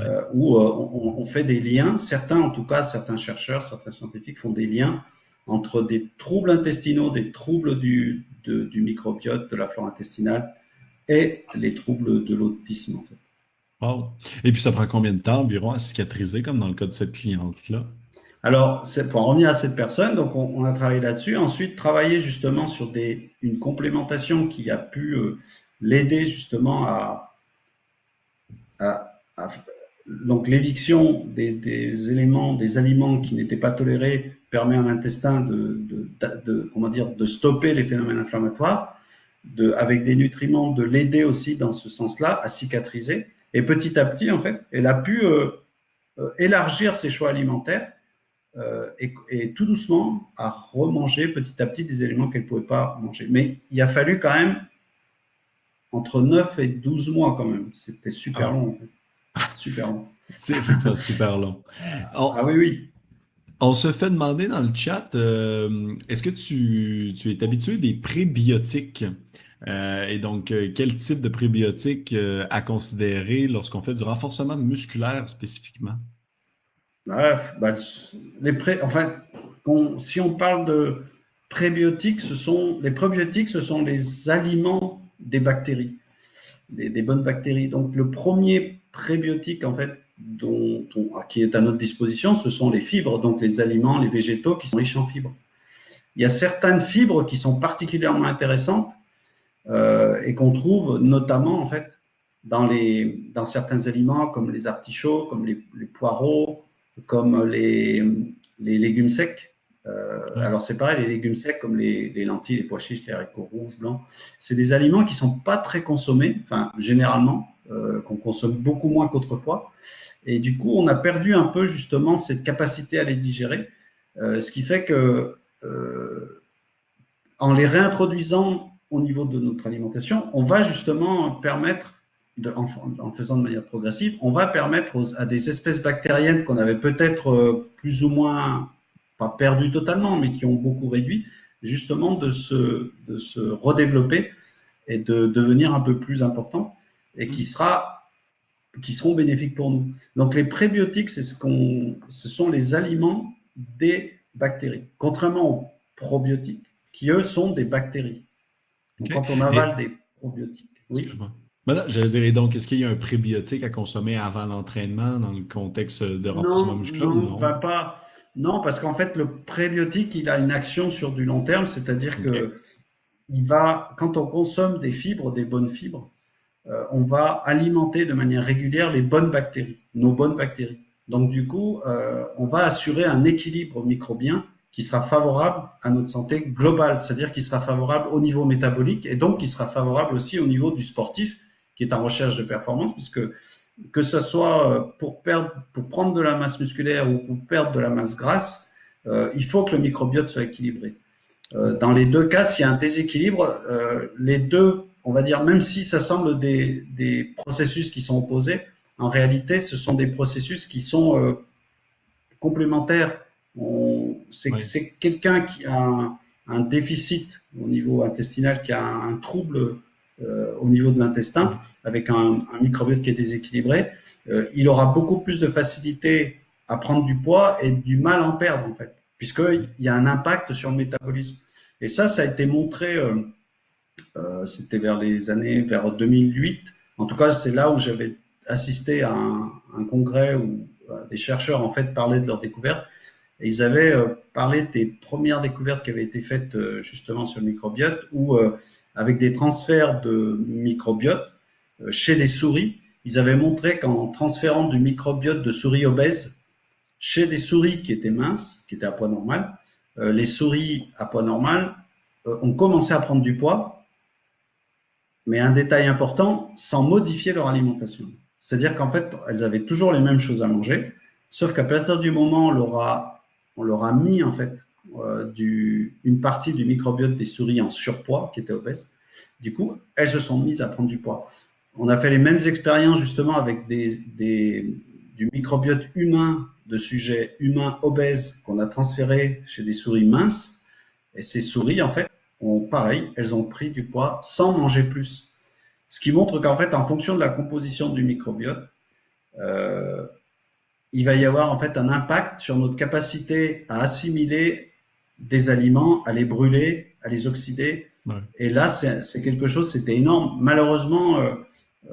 euh, où on, fait des liens, certains, en tout cas, certains chercheurs, certains scientifiques font des liens entre des troubles intestinaux, des troubles du, du microbiote, de la flore intestinale, et les troubles de l'autisme, en fait. Et puis, ça prend combien de temps environ à cicatriser, comme dans le cas de cette cliente-là? Alors, pour en revenir à cette personne, donc on, a travaillé là-dessus. Ensuite, travailler justement sur des, une complémentation qui a pu euh, l'aider justement à, à, donc l'éviction des, des, éléments, des aliments qui n'étaient pas tolérés permet à l'intestin de, de, de, comment dire, de stopper les phénomènes inflammatoires de, avec des nutriments, de l'aider aussi dans ce sens-là à cicatriser. Et petit à petit, en fait, elle a pu euh, euh, élargir ses choix alimentaires euh, et, et, tout doucement à remanger petit à petit des éléments qu'elle ne pouvait pas manger. Mais il a fallu quand même entre 9 et 12 mois quand même. C'était super ah. long. En fait. Super long. <laughs> C'est super long. ah oui, oui. On se fait demander dans le chat, euh, est-ce que tu, es habitué des prébiotiques? Euh, et donc, euh, quel type de prébiotiques à considérer lorsqu'on fait du renforcement musculaire spécifiquement? Bref, bah, les pré... enfin, si on parle de prébiotiques, ce sont les probiotiques, ce sont les aliments des bactéries, des bonnes bactéries. Donc, le premier prébiotique, en fait, dont qui est à notre disposition, ce sont les fibres, donc les aliments, les végétaux qui sont riches en fibres. Il y a certaines fibres qui sont particulièrement intéressantes euh, et qu'on trouve notamment en fait dans, les, dans certains aliments comme les artichauts, comme les, poireaux, comme les, les légumes secs. Euh, alors c'est pareil, les légumes secs comme les, les, lentilles, les pois chiches, les haricots rouges, blancs, c'est des aliments qui sont pas très consommés, enfin généralement, euh, qu'on consomme beaucoup moins qu'autrefois. Et du coup, on a perdu un peu justement cette capacité à les digérer, euh, ce qui fait que euh, en les réintroduisant au niveau de notre alimentation, on va justement permettre, de, en, en, faisant de manière progressive, on va permettre à des espèces bactériennes qu'on avait peut-être euh, plus ou moins, pas perdues totalement, mais qui ont beaucoup réduit, justement de se, de se redévelopper et de devenir un peu plus important et qui sera qui seront bénéfiques pour nous. Donc les prébiotiques, c'est ce, qu'on, ce sont les aliments des bactéries, contrairement aux probiotiques, qui eux sont des bactéries. Donc, Quand on avale des probiotiques. Oui. j'allais dire, donc, est-ce qu'il y a un prébiotique à consommer avant l'entraînement dans le contexte de renforcement musculaire non, non, pas. Non, parce qu'en fait, le prébiotique, il a une action sur du long terme, c'est-à-dire que il va, quand on consomme des fibres, des bonnes fibres, euh, on va alimenter de manière régulière les bonnes bactéries, nos bonnes bactéries. Donc du coup, euh, on va assurer un équilibre microbien qui sera favorable à notre santé globale, c'est-à-dire qui sera favorable au niveau métabolique et donc qui sera favorable aussi au niveau du sportif qui est en recherche de performance, puisque que ce soit pour, perdre, pour prendre de la masse musculaire ou pour perdre de la masse grasse, euh, il faut que le microbiote soit équilibré. Euh, dans les deux cas, s'il y a un déséquilibre, euh, les deux, on va dire, même si ça semble des, des processus qui sont opposés, en réalité, ce sont des processus qui sont euh, complémentaires. C'est quelqu'un qui a un, un, déficit au niveau intestinal, qui a un, trouble euh, au niveau de l'intestin, avec un, un, microbiote qui est déséquilibré. Euh, il aura beaucoup plus de facilité à prendre du poids et du mal à en perdre, en fait, puisqu'il y a un impact sur le métabolisme. Et ça, ça a été montré, c'était vers les années, vers 2008. En tout cas, c'est là où j'avais assisté à un, congrès où euh, des chercheurs, en fait, parlaient de leurs découvertes. Et ils avaient euh, parlé des premières découvertes qui avaient été faites euh, justement sur le microbiote, où avec des transferts de microbiote chez les souris, ils avaient montré qu'en transférant du microbiote de souris obèses chez des souris qui étaient minces, qui étaient à poids normal, euh, les souris à poids normal euh, ont commencé à prendre du poids, mais un détail important, sans modifier leur alimentation. C'est-à-dire qu'en fait, elles avaient toujours les mêmes choses à manger, sauf qu'à partir du moment où on leur a, on leur a mis en fait euh, du, une partie du microbiote des souris en surpoids, qui étaient obèses, du coup, elles se sont mises à prendre du poids. On a fait les mêmes expériences justement avec des, des, du microbiote humain de sujets humains obèses qu'on a transférés chez des souris minces. Et ces souris, en fait, ont pareil, elles ont pris du poids sans manger plus. Ce qui montre qu'en fait, en fonction de la composition du microbiote, euh, il va y avoir en fait un impact sur notre capacité à assimiler des aliments, à les brûler, à les oxyder. Ouais. Et là, c'est quelque chose, c'était énorme. Malheureusement, euh,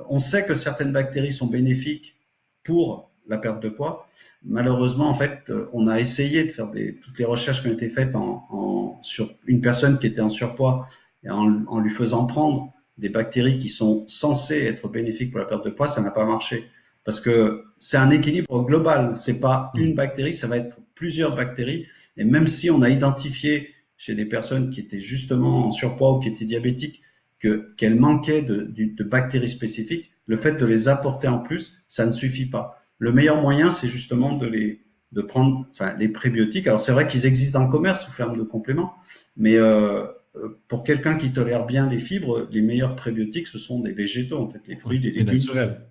on sait que certaines bactéries sont bénéfiques pour la perte de poids. Malheureusement, en fait, euh, on a essayé de faire des, toutes les recherches qui ont été faites en, en, sur une personne qui était en surpoids et en, en, lui faisant prendre des bactéries qui sont censées être bénéfiques pour la perte de poids, ça n'a pas marché. Parce que c'est un équilibre global. C'est pas mmh. une bactérie, ça va être plusieurs bactéries. Et même si on a identifié chez des personnes qui étaient justement en surpoids ou qui étaient diabétiques que qu'elles manquaient de, de, de bactéries spécifiques, le fait de les apporter en plus, ça ne suffit pas. Le meilleur moyen, c'est justement de les de prendre enfin, les prébiotiques. Alors c'est vrai qu'ils existent dans le commerce sous forme de compléments, mais euh, pour quelqu'un qui tolère bien les fibres, les meilleurs prébiotiques, ce sont des végétaux, en fait, les fruits, des légumes,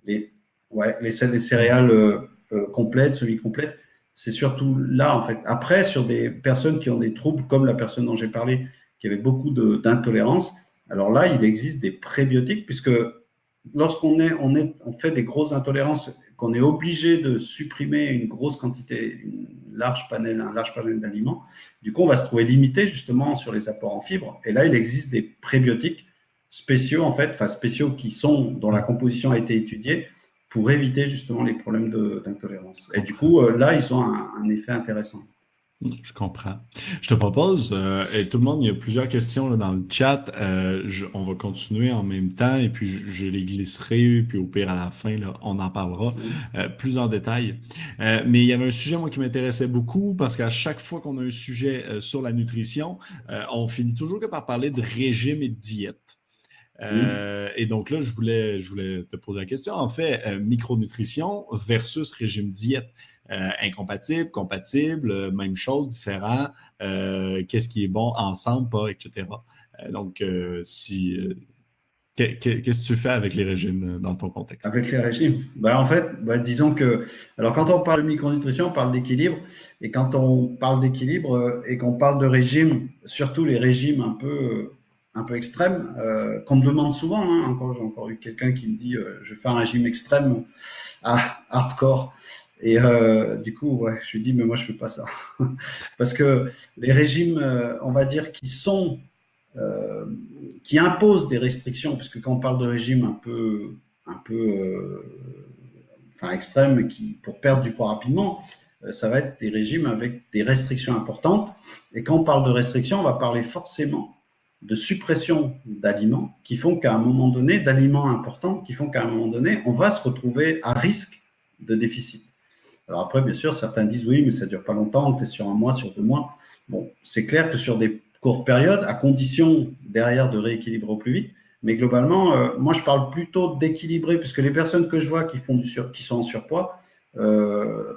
les, ouais, les, les céréales euh, euh, complètes, semi-complètes. C'est surtout là, en fait. Après, sur des personnes qui ont des troubles, comme la personne dont j'ai parlé, qui avait beaucoup d'intolérance, alors là, il existe des prébiotiques, puisque lorsqu'on est, on est, on fait des grosses intolérances, qu'on est obligé de supprimer une grosse quantité, une large panel, un large panel d'aliments, du coup, on va se trouver limité justement sur les apports en fibres. Et là, il existe des prébiotiques spéciaux, en fait, enfin spéciaux qui sont, dont la composition a été étudiée pour éviter justement les problèmes d'intolérance. Et du coup, euh, là, ils ont un, un effet intéressant. Je comprends. Je te propose, euh, et tout le monde, il y a plusieurs questions là, dans le chat. Euh, je, on va continuer en même temps et puis je, je, les glisserai, puis au pire à la fin, là, on en parlera euh, plus en détail. Mais il y avait un sujet, moi, qui m'intéressait beaucoup parce qu'à chaque fois qu'on a un sujet sur la nutrition, on finit toujours que par parler de régime et de diète. Euh, et donc là, je voulais, je voulais te poser la question. En fait, euh, micronutrition versus régime diète. Euh, incompatible, compatible, même chose, différent. Qu'est-ce qui est bon ensemble, pas, etc. donc, si. Qu'est-ce que tu fais avec les régimes dans ton contexte? Avec les régimes? Ben, En fait, ben, disons que. Alors, quand on parle de micronutrition, on parle d'équilibre. Et quand on parle d'équilibre et qu'on parle de régime, surtout les régimes un peu un peu extrême, euh, qu'on me demande souvent. Hein, encore, j'ai encore eu quelqu'un qui me dit euh, je fais un régime extrême ah, hardcore. Et euh, du coup, je lui dis mais moi je fais pas ça <laughs> parce que les régimes, euh, on va dire, qui sont euh, qui imposent des restrictions, puisque quand on parle de régime un peu un peu enfin qui pour perdre du poids rapidement, ça va être des régimes avec des restrictions importantes. Et quand on parle de restrictions, on va parler forcément de suppression d'aliments qui font qu'à un moment donné, d'aliments importants, qui font qu'à un moment donné, on va se retrouver à risque de déficit. Alors après, bien sûr, certains disent oui, mais ça dure pas longtemps, on fait sur un mois, sur deux mois. Bon, c'est clair que sur des courtes périodes, à condition derrière de rééquilibrer au plus vite. Mais globalement, euh, moi, je parle plutôt d'équilibrer, puisque les personnes que je vois qui, font du sur, qui sont en surpoids, euh,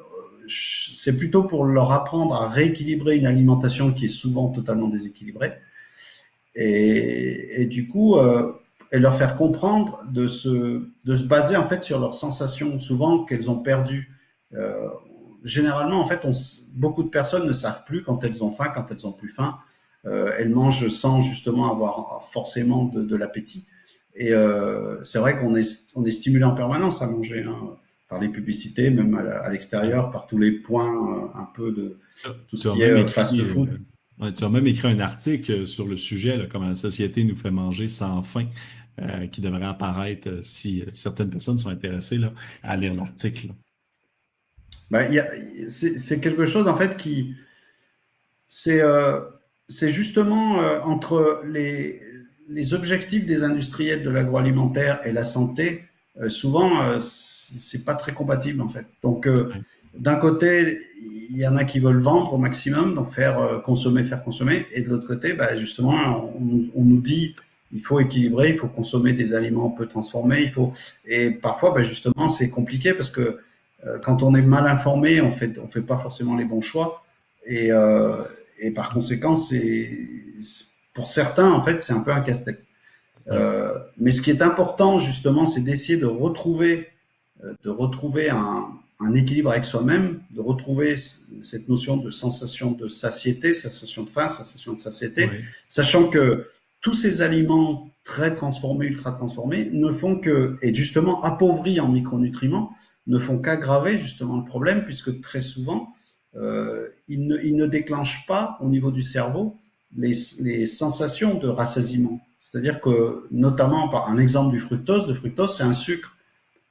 c'est plutôt pour leur apprendre à rééquilibrer une alimentation qui est souvent totalement déséquilibrée. Et, du coup, euh, et leur faire comprendre de se, de se baser en fait sur leurs sensations, souvent qu'elles ont perdues. Euh, généralement, en fait, on, beaucoup de personnes ne savent plus quand elles ont faim, quand elles ont plus faim. Euh, elles mangent sans justement avoir forcément de, de l'appétit. Et euh, c'est vrai qu'on est, on est stimulé en permanence à manger. Hein, par les publicités, même à l'extérieur, par tous les points un peu de tout ce qui est tu as même écrit un article sur le sujet, là, comment la société nous fait manger sans faim. Euh, qui devrait apparaître si certaines personnes sont intéressées là, à lire l'article. Ben, c'est quelque chose en fait qui c'est euh, justement euh, entre les, les, objectifs des industriels de l'agroalimentaire et la santé. souvent, c'est pas très compatible en fait. Donc, d'un côté, il y en a qui veulent vendre au maximum, donc faire consommer, faire consommer, et de l'autre côté, ben, justement, on, on nous dit il faut équilibrer, il faut consommer des aliments peu transformés, il faut et parfois ben justement c'est compliqué parce que euh, quand on est mal informé, on fait on fait pas forcément les bons choix et euh, et par conséquent c'est pour certains en fait c'est un peu un casse-tête. Euh, mais ce qui est important justement, c'est d'essayer de retrouver euh, de retrouver un, un équilibre avec soi-même, de retrouver cette notion de sensation de satiété, sensation de faim, sensation de satiété, sachant que tous ces aliments très transformés, ultra transformés, ne font que, et justement appauvris en micronutriments, ne font qu'aggraver justement le problème, puisque très souvent, euh, ils, ne, ils, ne, déclenchent pas au niveau du cerveau les, les sensations de rassasiement. C'est-à-dire que, notamment par un exemple du fructose, le fructose, c'est un sucre.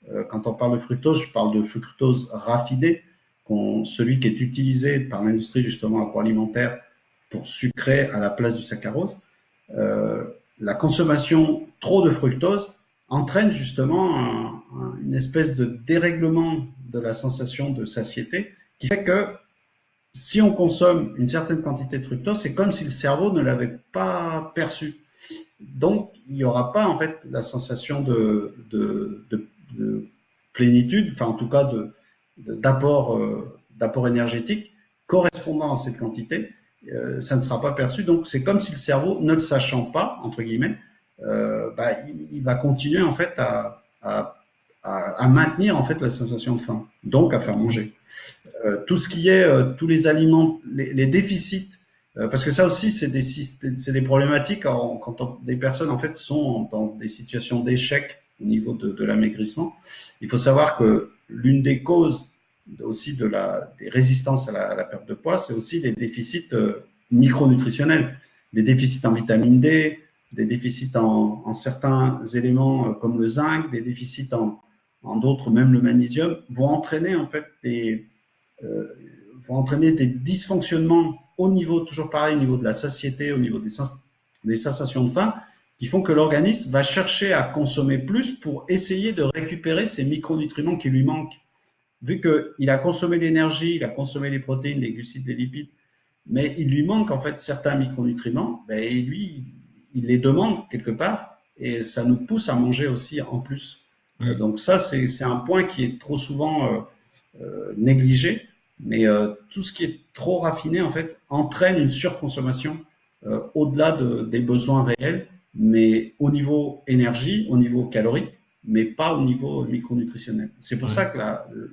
Euh, quand on parle de fructose, je parle de fructose raffinée, celui qui est utilisé par l'industrie justement agroalimentaire pour sucrer à la place du saccharose. Euh, la consommation trop de fructose entraîne justement une espèce de dérèglement de la sensation de satiété qui fait que si on consomme une certaine quantité de fructose, c'est comme si le cerveau ne l'avait pas perçu. Donc, il n'y aura pas en fait la sensation de, de, de, plénitude, enfin en tout cas d'apport euh, énergétique correspondant à cette quantité. Euh, ça ne sera pas perçu. Donc c'est comme si le cerveau, ne le sachant pas, entre guillemets, bah, il, va continuer en fait à, à, à, maintenir en fait la sensation de faim, donc à faire manger. Euh, tout ce qui est euh, tous les aliments, les, les déficits, euh, parce que ça aussi c'est des c'est des problématiques quand des personnes en fait sont dans des situations d'échec au niveau de, de l'amaigrissement. Il faut savoir que l'une des causes aussi de la, des résistances à la, perte de poids, c'est aussi des déficits euh, micronutritionnels, des déficits en vitamine D, des déficits en, certains éléments euh, comme le zinc, des déficits en, d'autres, même le magnésium, vont entraîner en fait des, euh, des dysfonctionnements au niveau, toujours pareil, au niveau de la satiété, au niveau des, sensations de faim, qui font que l'organisme va chercher à consommer plus pour essayer de récupérer ces micronutriments qui lui manquent. Vu qu'il a consommé l'énergie, il a consommé les protéines, les glucides, les lipides, mais il lui manque en fait certains micronutriments, ben, lui, il les demande quelque part, et ça nous pousse à manger aussi en plus. Donc ça, c'est un point qui est trop souvent euh, euh, négligé, mais euh, tout ce qui est trop raffiné, en fait, entraîne une surconsommation euh, au-delà de, des besoins réels, mais au niveau énergie, au niveau calorique, mais pas au niveau micronutritionnel. C'est pour ça que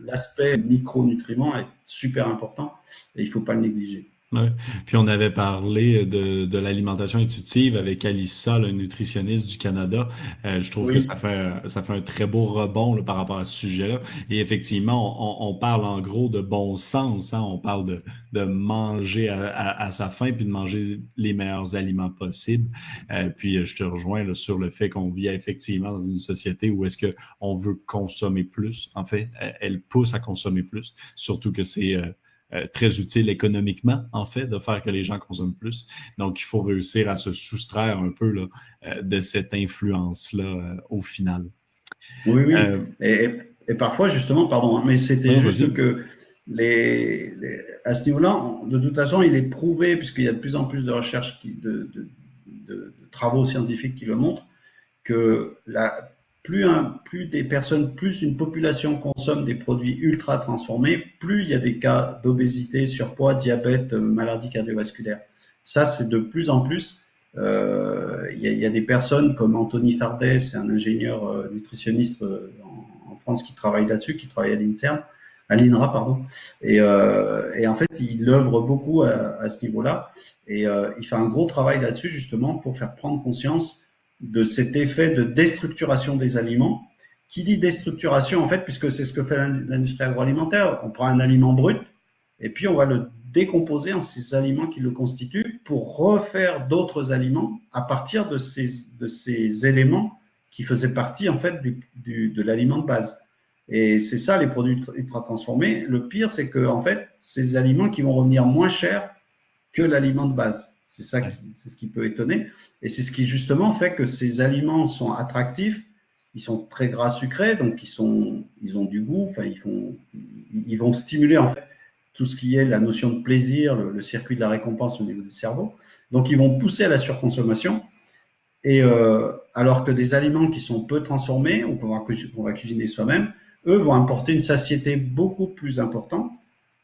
l'aspect micronutriments est super important et il ne faut pas le négliger. Ouais. Puis on avait parlé de, de l'alimentation intuitive avec Alissa, le nutritionniste du Canada. Euh, je trouve que ça fait, ça fait un très beau rebond là, par rapport à ce sujet-là. Et effectivement, on, on, parle en gros de bon sens. Hein? On parle de, de manger à, à, à, sa faim puis de manger les meilleurs aliments possibles. Euh, puis je te rejoins là, sur le fait qu'on vit effectivement dans une société où est-ce qu'on veut consommer plus. En fait, elle pousse à consommer plus, surtout que c'est euh, euh, très utile économiquement, en fait, de faire que les gens consomment plus. Donc, il faut réussir à se soustraire un peu là, euh, de cette influence-là euh, au final. Oui, oui. Et, et, parfois, justement, pardon, hein, mais c'était juste que les, à ce niveau-là, de toute façon, il est prouvé, puisqu'il y a de plus en plus de recherches, qui, de, de, de, travaux scientifiques qui le montrent, que la, plus, un, plus des personnes, plus une population consomme des produits ultra transformés, plus il y a des cas d'obésité, surpoids, diabète, maladies cardiovasculaires. Ça, c'est de plus en plus. Euh, il, y y a, des personnes comme Anthony Fardet, c'est un ingénieur euh, nutritionniste euh, en, France qui travaille là-dessus, qui travaille à l'INSERM, à l'INRA, pardon. Et, euh, et, en fait, il œuvre beaucoup à, à ce niveau-là. Et euh, il fait un gros travail là-dessus, justement, pour faire prendre conscience de cet effet de déstructuration des aliments. Qui dit déstructuration, en fait, puisque c'est ce que fait l'industrie agroalimentaire, on prend un aliment brut et puis on va le décomposer en ces aliments qui le constituent pour refaire d'autres aliments à partir de ces, de ces éléments qui faisaient partie, en fait, du, du, de l'aliment de base. Et c'est ça les produits ultra transformés. Le pire, c'est que en fait, ces aliments qui vont revenir moins chers que l'aliment de base. C'est ça, c'est ce qui peut étonner. Et c'est ce qui justement fait que ces aliments sont attractifs. Ils sont très gras sucrés, donc ils sont, ils ont du goût. Enfin, ils font, ils vont stimuler en fait tout ce qui est la notion de plaisir, le, le circuit de la récompense au niveau du cerveau. Donc, ils vont pousser à la surconsommation. Et euh, alors que des aliments qui sont peu transformés ou qu'on va, qu va cuisiner soi-même, eux vont apporter une satiété beaucoup plus importante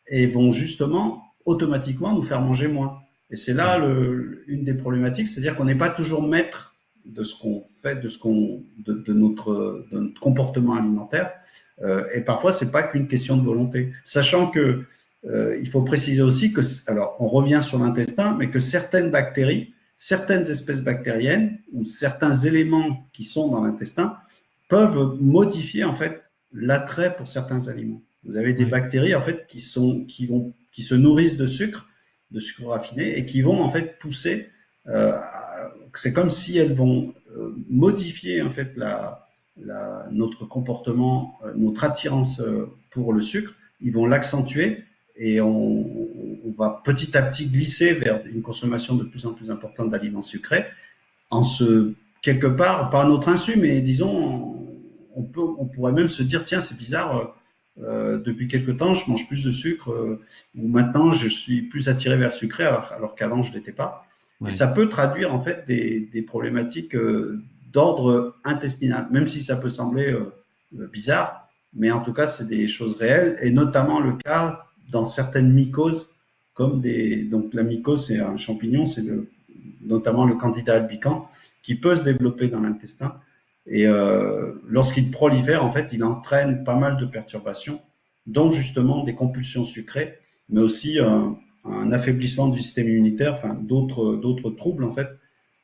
et vont justement automatiquement nous faire manger moins. Et c'est là le, une des problématiques, c'est-à-dire qu'on n'est pas toujours maître de ce qu'on fait, de ce qu'on, de, de, notre, de, notre, comportement alimentaire. Euh, et parfois, c'est pas qu'une question de volonté. Sachant que euh, il faut préciser aussi que, alors, on revient sur l'intestin, mais que certaines bactéries, certaines espèces bactériennes ou certains éléments qui sont dans l'intestin peuvent modifier en fait l'attrait pour certains aliments. Vous avez des bactéries en fait qui sont qui vont qui se nourrissent de sucre, de sucre raffiné et qui vont en fait pousser. Euh, c'est comme si elles vont euh, modifier en fait notre comportement, euh, notre attirance pour le sucre. Ils vont l'accentuer et on, va petit à petit glisser vers une consommation de plus en plus importante d'aliments sucrés en se quelque part pas à notre insu, mais disons on, peut, on pourrait même se dire, tiens, c'est bizarre, euh, depuis quelque temps, je mange plus de sucre, euh, ou maintenant, je suis plus attiré vers le sucré, alors, alors qu'avant, je l'étais pas. Ouais. Et ça peut traduire, en fait, des, des problématiques euh, d'ordre intestinal, même si ça peut sembler bizarre, mais en tout cas, c'est des choses réelles, et notamment le cas dans certaines mycoses, comme des, donc la mycose, c'est un champignon, c'est notamment le candidat albican, qui peut se développer dans l'intestin et euh, lorsqu'il prolifère, en fait, il entraîne pas mal de perturbations, dont justement des compulsions sucrées, mais aussi un, affaiblissement du système immunitaire, enfin d'autres d'autres troubles en fait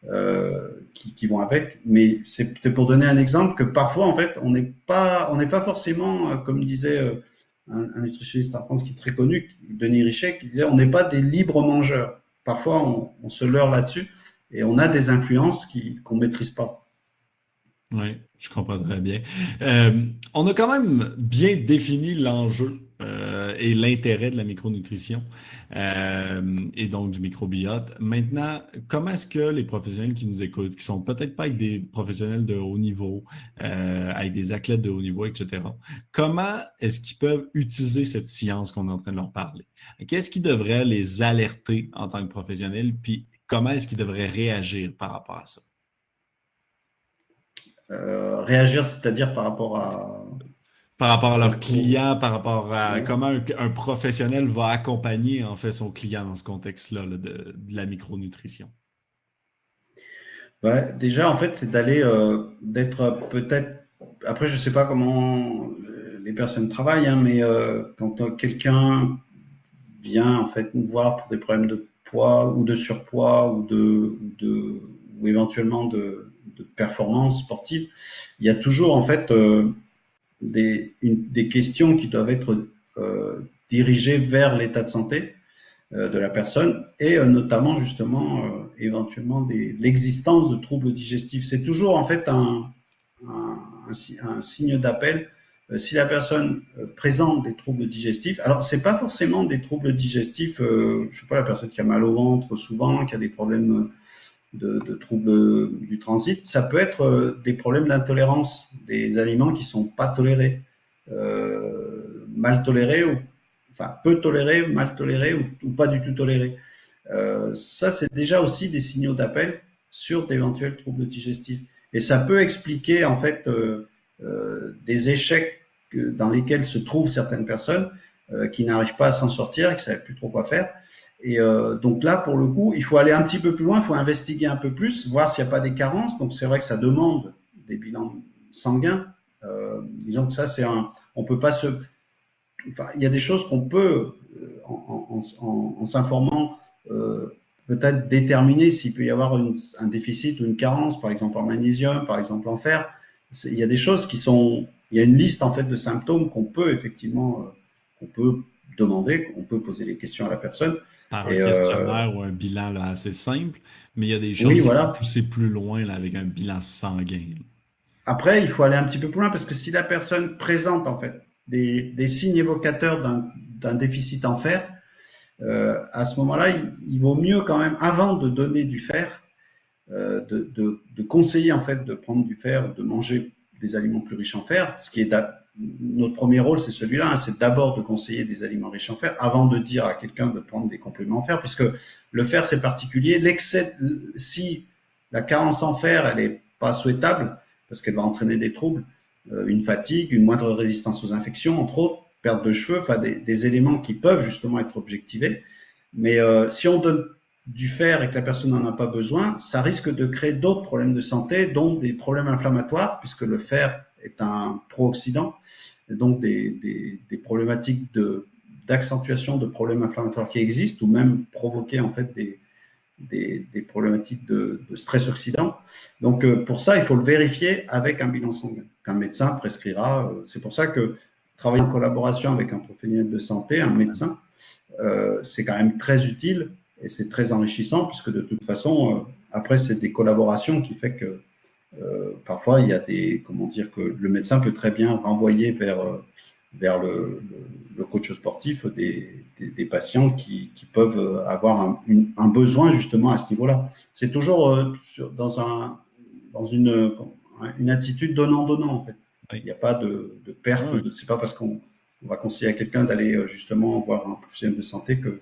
euh, qui, qui, vont avec. Mais c'est pour donner un exemple que parfois en fait on n'est pas on n'est pas forcément, euh, comme disait euh, un, un, nutritionniste en France qui est très connu, Denis Richet, qui disait on n'est pas des libres mangeurs. Parfois on, on se leurre là-dessus et on a des influences qu'on ne maîtrise pas. Oui, je comprends très bien. Euh, on a quand même bien défini l'enjeu euh, et l'intérêt de la micronutrition euh, et donc du microbiote. Maintenant, comment est-ce que les professionnels qui nous écoutent, qui sont peut-être pas avec des professionnels de haut niveau, avec des athlètes de haut niveau, etc., comment est-ce qu'ils peuvent utiliser cette science qu'on est en train de leur parler? Qu'est-ce qui devrait les alerter en tant que professionnels? Puis comment est-ce qu'ils devraient réagir par rapport à ça? Euh, réagir, c'est-à-dire par rapport à par rapport à leurs clients, par rapport à oui. comment un, un, professionnel va accompagner en fait son client dans ce contexte-là de, de, la micronutrition. Ouais, déjà en fait c'est d'aller euh, d'être peut-être après je sais pas comment les personnes travaillent hein, mais euh, quand quelqu'un vient en fait nous voir pour des problèmes de poids ou de surpoids ou de, de ou éventuellement de de performance sportive, il y a toujours en fait euh, des, questions qui doivent être euh, dirigées vers l'état de santé euh, de la personne et notamment justement éventuellement l'existence de troubles digestifs. C'est toujours en fait un, signe d'appel si la personne présente des troubles digestifs, alors c'est pas forcément des troubles digestifs, je sais pas la personne qui a mal au ventre souvent, qui a des problèmes de, troubles du transit, ça peut être euh, des problèmes d'intolérance, des aliments qui sont pas tolérés, euh, mal tolérés ou enfin, peut tolérer, mal tolérer ou, pas du tout tolérer. Euh, ça, c'est déjà aussi des signaux d'appel sur d'éventuels troubles digestifs. Et ça peut expliquer en fait des échecs dans lesquels se trouvent certaines personnes qui n'arrivent pas à s'en sortir, qui ne savent plus trop quoi faire. Et donc là, pour le coup, il faut aller un petit peu plus loin, il faut investiguer un peu plus, voir s'il n'y a pas des carences. Donc c'est vrai que ça demande des bilans sanguins. disons que ça, c'est un, on peut pas se, enfin, il y a des choses qu'on peut, en, s'informant, euh, peut-être déterminer s'il peut y avoir un déficit ou une carence, par exemple en magnésium, par exemple en fer. Il y a des choses qui sont, il y a une liste en fait de symptômes qu'on peut effectivement, euh, qu'on peut demander, qu'on peut poser les questions à la personne. Par un questionnaire euh, ou un bilan là, assez simple, mais il y a des choses qui vont pousser plus loin là, avec un bilan sanguin. Après, il faut aller un petit peu plus loin parce que si la personne présente en fait des, des signes évocateurs d'un déficit en fer, euh, à ce moment-là, il, vaut mieux quand même, avant de donner du fer, euh, de, de, de, conseiller en fait de prendre du fer ou de manger des aliments plus riches en fer. Ce qui est notre premier rôle, c'est celui-là, hein, c'est d'abord de conseiller des aliments riches en fer avant de dire à quelqu'un de prendre des compléments en fer, puisque le fer c'est particulier. L'excès, si la carence en fer, elle est pas souhaitable parce qu'elle va entraîner des troubles, euh, une fatigue, une moindre résistance aux infections, entre autres perte de cheveux, enfin des, éléments qui peuvent justement être objectivés. Mais euh, si on donne du fer et que la personne n'en a pas besoin, ça risque de créer d'autres problèmes de santé, dont des problèmes inflammatoires, puisque le fer est un pro-oxydant, donc des, problématiques d'accentuation de problèmes inflammatoires qui existent, ou même provoquer en fait des, problématiques de, stress oxydant. Donc euh, pour ça, il faut le vérifier avec un bilan sanguin qu'un médecin prescrira. Euh, c'est pour ça que travailler en collaboration avec un professionnel de santé, un médecin, euh, c'est quand même très utile et c'est très enrichissant puisque de toute façon, après, c'est des collaborations qui fait que parfois il y a des, comment dire, que le médecin peut très bien renvoyer vers, vers le, le, coach sportif des, des, patients qui, qui, peuvent avoir un, un, besoin justement à ce niveau-là. C'est toujours dans, un, dans une, une attitude donnant-donnant en fait. Il n'y a pas de, de perte. Ah c'est pas parce qu'on va conseiller à quelqu'un d'aller euh, justement voir un professionnel de santé que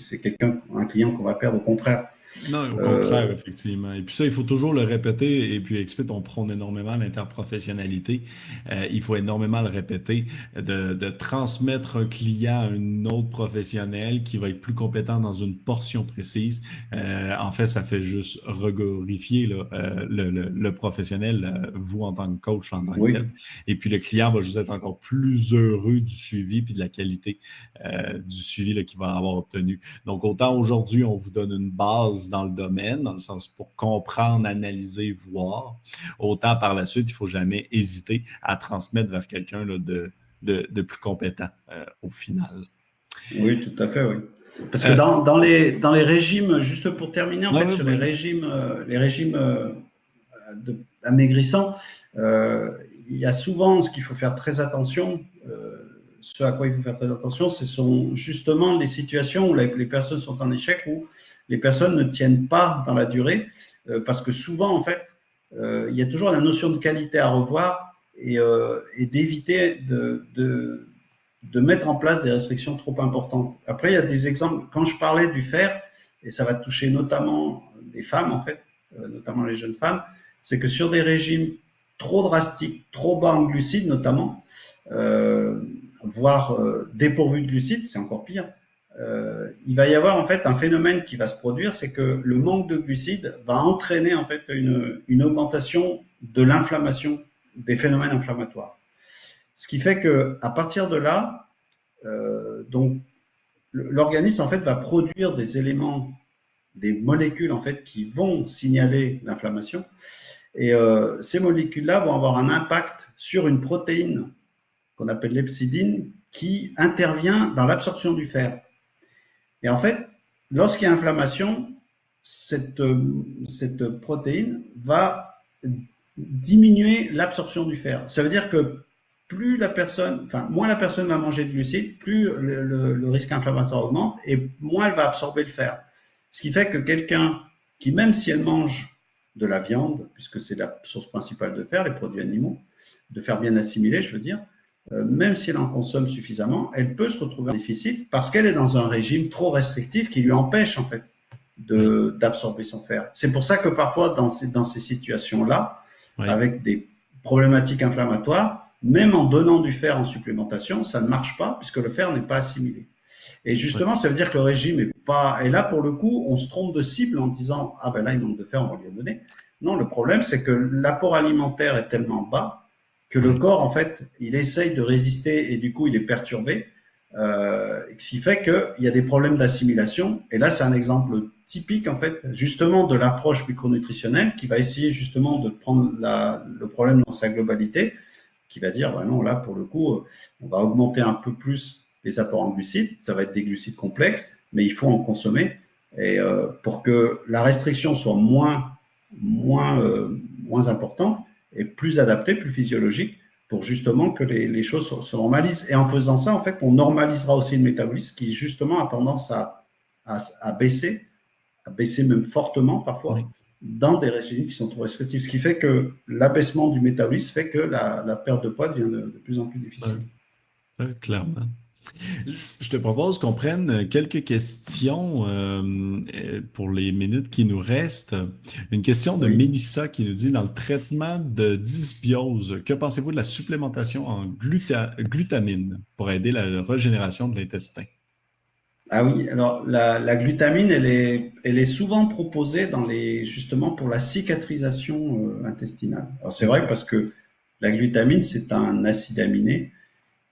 c'est quelqu'un, un client qu'on va perdre. Au contraire, non, au contraire, euh, effectivement. Et puis ça, il faut toujours le répéter. Et puis, Expit, on prône énormément l'interprofessionnalité. Euh, il faut énormément le répéter, de, de, transmettre un client à un autre professionnel qui va être plus compétent dans une portion précise. Euh, en fait, ça fait juste regorifier là, le, le, le, professionnel, vous en tant que coach, en tant que tel. Et puis, le client va juste être encore plus heureux du suivi puis de la qualité du suivi qu'il va avoir obtenu. Donc, autant aujourd'hui, on vous donne une base dans le domaine, dans le sens pour comprendre, analyser, voir. Autant par la suite, il ne faut jamais hésiter à transmettre vers quelqu'un de, de, plus compétent euh, au final. Oui, tout à fait, oui. Parce que euh, dans, dans, les, dans les régimes, juste pour terminer, en fait, sur les régimes, euh, les régimes de, amaigrissants, il y a souvent ce qu'il faut faire très attention. Ce à quoi il faut faire très attention, ce sont justement les situations où les personnes sont en échec, où les personnes ne tiennent pas dans la durée, euh, parce que souvent, en fait, euh, il y a toujours la notion de qualité à revoir et, euh, d'éviter de, mettre en place des restrictions trop importantes. Après, il y a des exemples. Quand je parlais du fer, et ça va toucher notamment des femmes, en fait, notamment les jeunes femmes, c'est que sur des régimes trop drastiques, trop bas en glucides notamment, voire euh, dépourvus de glucides, c'est encore pire, euh, il va y avoir en fait un phénomène qui va se produire, c'est que le manque de glucides va entraîner en fait une, augmentation de l'inflammation, des phénomènes inflammatoires. Ce qui fait que à partir de là, euh, donc l'organisme en fait va produire des éléments, des molécules en fait qui vont signaler l'inflammation, et ces molécules-là vont avoir un impact sur une protéine qu'on appelle l'epsidine qui intervient dans l'absorption du fer. Et en fait, lorsqu'il y a inflammation, cette, cette protéine va diminuer l'absorption du fer. Ça veut dire que plus la personne, enfin, moins la personne va manger de glucides, plus le, risque inflammatoire augmente et moins elle va absorber le fer. Ce qui fait que quelqu'un qui, même si elle mange de la viande, puisque c'est la source principale de fer, les produits animaux, de fer bien assimilé, je veux dire, euh, même si elle en consomme suffisamment, elle peut se retrouver en déficit parce qu'elle est dans un régime trop restrictif qui lui empêche en fait d'absorber son fer. C'est pour ça que parfois dans ces, dans ces situations-là, avec des problématiques inflammatoires, même en donnant du fer en supplémentation, ça ne marche pas puisque le fer n'est pas assimilé. Et justement, ça veut dire que le régime est pas. Et là, pour le coup, on se trompe de cible en disant ah ben là il manque de fer, on va lui en donner. Non, le problème c'est que l'apport alimentaire est tellement bas que le corps, en fait, il essaye de résister et du coup, il est perturbé. Euh, ce qui fait qu'il y a des problèmes d'assimilation. Et là, c'est un exemple typique, en fait, justement, de l'approche micronutritionnelle qui va essayer justement de prendre la, le problème dans sa globalité, qui va dire, bah non, là, pour le coup, on va augmenter un peu plus les apports en glucides. Ça va être des glucides complexes, mais il faut en consommer. Et euh, pour que la restriction soit moins, moins, euh, moins importante, est plus adapté, plus physiologique, pour justement que les, les, choses se normalisent. Et en faisant ça, en fait, on normalisera aussi le métabolisme qui, justement, a tendance à, à, à baisser, à baisser même fortement parfois, dans des régimes qui sont trop restrictifs. Ce qui fait que l'abaissement du métabolisme fait que la, la, perte de poids devient de, de plus en plus difficile. clairement. Je te propose qu'on prenne quelques questions euh, pour les minutes qui nous restent. Une question de Mélissa qui nous dit dans le traitement de dysbiose, que pensez-vous de la supplémentation en glutamine pour aider la régénération de l'intestin? Ah oui, alors la, glutamine, elle est, elle est souvent proposée dans les, justement pour la cicatrisation euh, intestinale. Alors c'est vrai parce que la glutamine, c'est un acide aminé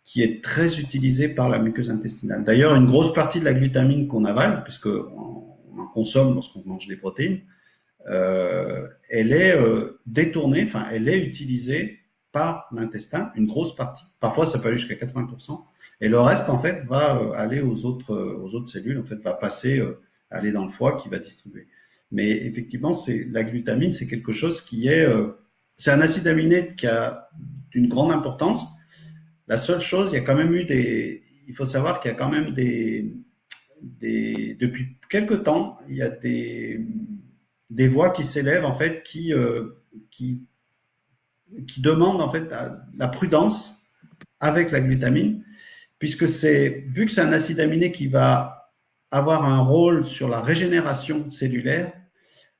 qui est très utilisé par la muqueuse intestinale. D'ailleurs, une grosse partie de la glutamine qu'on avale, puisque on, en consomme lorsqu'on mange des protéines, euh, elle est euh, détournée, enfin, elle est utilisée par l'intestin, une grosse partie. Parfois, ça peut aller jusqu'à 80%. Et le reste, en fait, va euh, aller aux autres, aux autres cellules, en fait, va passer, aller dans le foie qui va distribuer. Mais effectivement, c'est la glutamine, c'est quelque chose qui est, c'est un acide aminé qui a d'une grande importance la seule chose, il y a quand même eu des. Il faut savoir qu'il y a quand même des. des depuis quelque temps, il y a des, des voix qui s'élèvent, en fait, qui, euh, qui, qui demandent, en fait, la prudence avec la glutamine, puisque c'est. Vu que c'est un acide aminé qui va avoir un rôle sur la régénération cellulaire,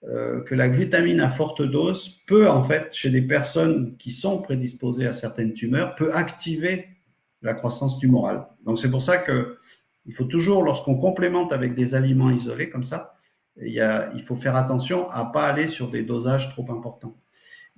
euh, que la glutamine à forte dose peut, en fait, chez des personnes qui sont prédisposées à certaines tumeurs, peut activer la croissance tumorale. Donc, c'est pour ça que il faut toujours, lorsqu'on complémente avec des aliments isolés comme ça, il, y a, il faut faire attention à pas aller sur des dosages trop importants.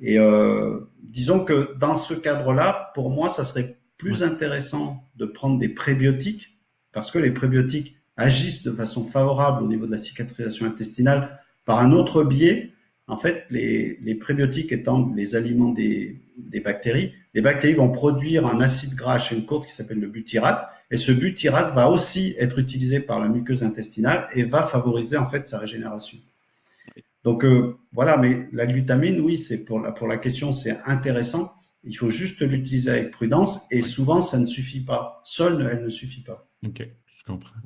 Et euh, disons que dans ce cadre-là, pour moi, ça serait plus intéressant de prendre des prébiotiques parce que les prébiotiques agissent de façon favorable au niveau de la cicatrisation intestinale par un autre biais, en fait, les, prébiotiques étant les aliments des, bactéries, les bactéries vont produire un acide gras à chaîne courte qui s'appelle le butyrate, et ce butyrate va aussi être utilisé par la muqueuse intestinale et va favoriser en fait sa régénération. Donc euh, voilà, mais la glutamine, oui, c'est pour la, question, c'est intéressant. Il faut juste l'utiliser avec prudence et souvent ça ne suffit pas. Seule, elle ne suffit pas. Comprends.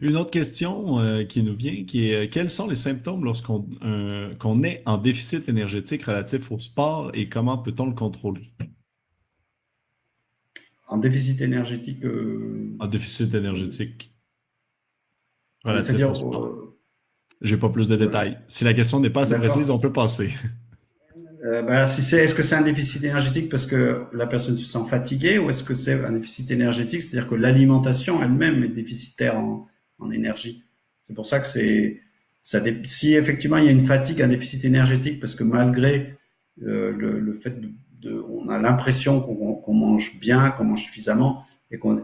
Une autre question euh, qui nous vient, qui est quels sont les symptômes lorsqu'on euh, qu'on est en déficit énergétique relatif au sport et comment peut-on le contrôler? En déficit énergétique. Euh, en déficit énergétique relatif au sport. J'ai pas plus de détails. Si la question n'est pas assez précise, on peut passer. <laughs> Euh, ben, si c'est, est-ce que c'est un déficit énergétique parce que la personne se sent fatiguée ou est-ce que c'est un déficit énergétique, c'est-à-dire que l'alimentation elle-même est déficitaire en, énergie? C'est pour ça que c'est, ça, si effectivement il y a une fatigue, un déficit énergétique, parce que malgré euh, le, le, fait de, on a l'impression qu'on, mange bien, qu'on mange suffisamment et qu'on,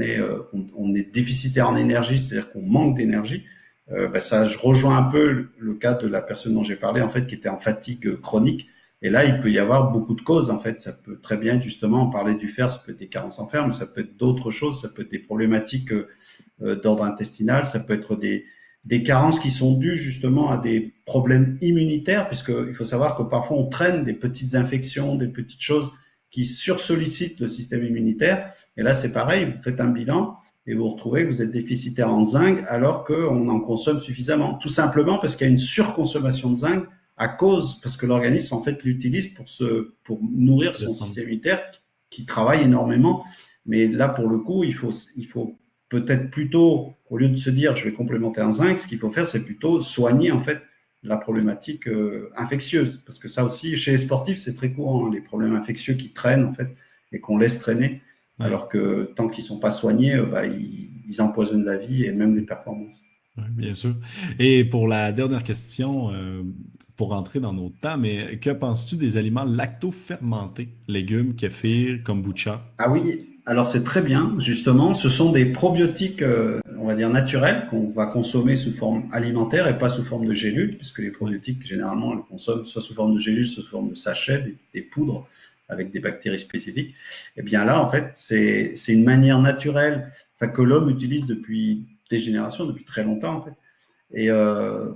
euh, est déficitaire en énergie, c'est-à-dire qu'on manque d'énergie. Ben ça, je rejoins un peu le cas de la personne dont j'ai parlé, en fait, qui était en fatigue chronique et là, il peut y avoir beaucoup de causes, en fait. Ça peut très bien, justement, parler du fer, ça peut être des carences en fer, mais ça peut être d'autres choses, ça peut être des problématiques euh, d'ordre intestinal, ça peut être des, des carences qui sont dues, justement, à des problèmes immunitaires, puisqu'il faut savoir que parfois, on traîne des petites infections, des petites choses qui sursollicitent le système immunitaire. Et là, c'est pareil, vous faites un bilan et vous retrouvez que vous êtes déficitaire en zinc alors qu'on en consomme suffisamment. Tout simplement parce qu'il y a une surconsommation de zinc à cause, parce que l'organisme en fait l'utilise pour se, pour nourrir son système immunitaire qui travaillent énormément. Mais là, pour le coup, il faut, il faut peut-être plutôt, au lieu de se dire je vais complémenter un zinc, ce qu'il faut faire, c'est plutôt soigner en fait la problématique euh, infectieuse. Parce que ça aussi, chez les sportifs, c'est très courant, hein, les problèmes infectieux qui traînent en fait et qu'on laisse traîner, alors que tant qu'ils ne sont pas soignés, euh, bah, ils, empoisonnent la vie et même les performances. Bien sûr. Et pour la dernière question, euh, pour rentrer dans nos temps, mais que penses-tu des aliments lacto-fermentés, légumes, kéfir, kombucha? Ah oui, alors c'est très bien, justement. Ce sont des probiotiques, euh, on va dire naturels, qu'on va consommer sous forme alimentaire et pas sous forme de gélules, puisque les probiotiques, généralement, on les consomme soit sous forme de gélules, soit sous forme de sachets, des, poudres avec des bactéries spécifiques. Et eh bien là, en fait, c'est une manière naturelle que l'homme utilise depuis des générations, depuis très longtemps, en fait, et euh,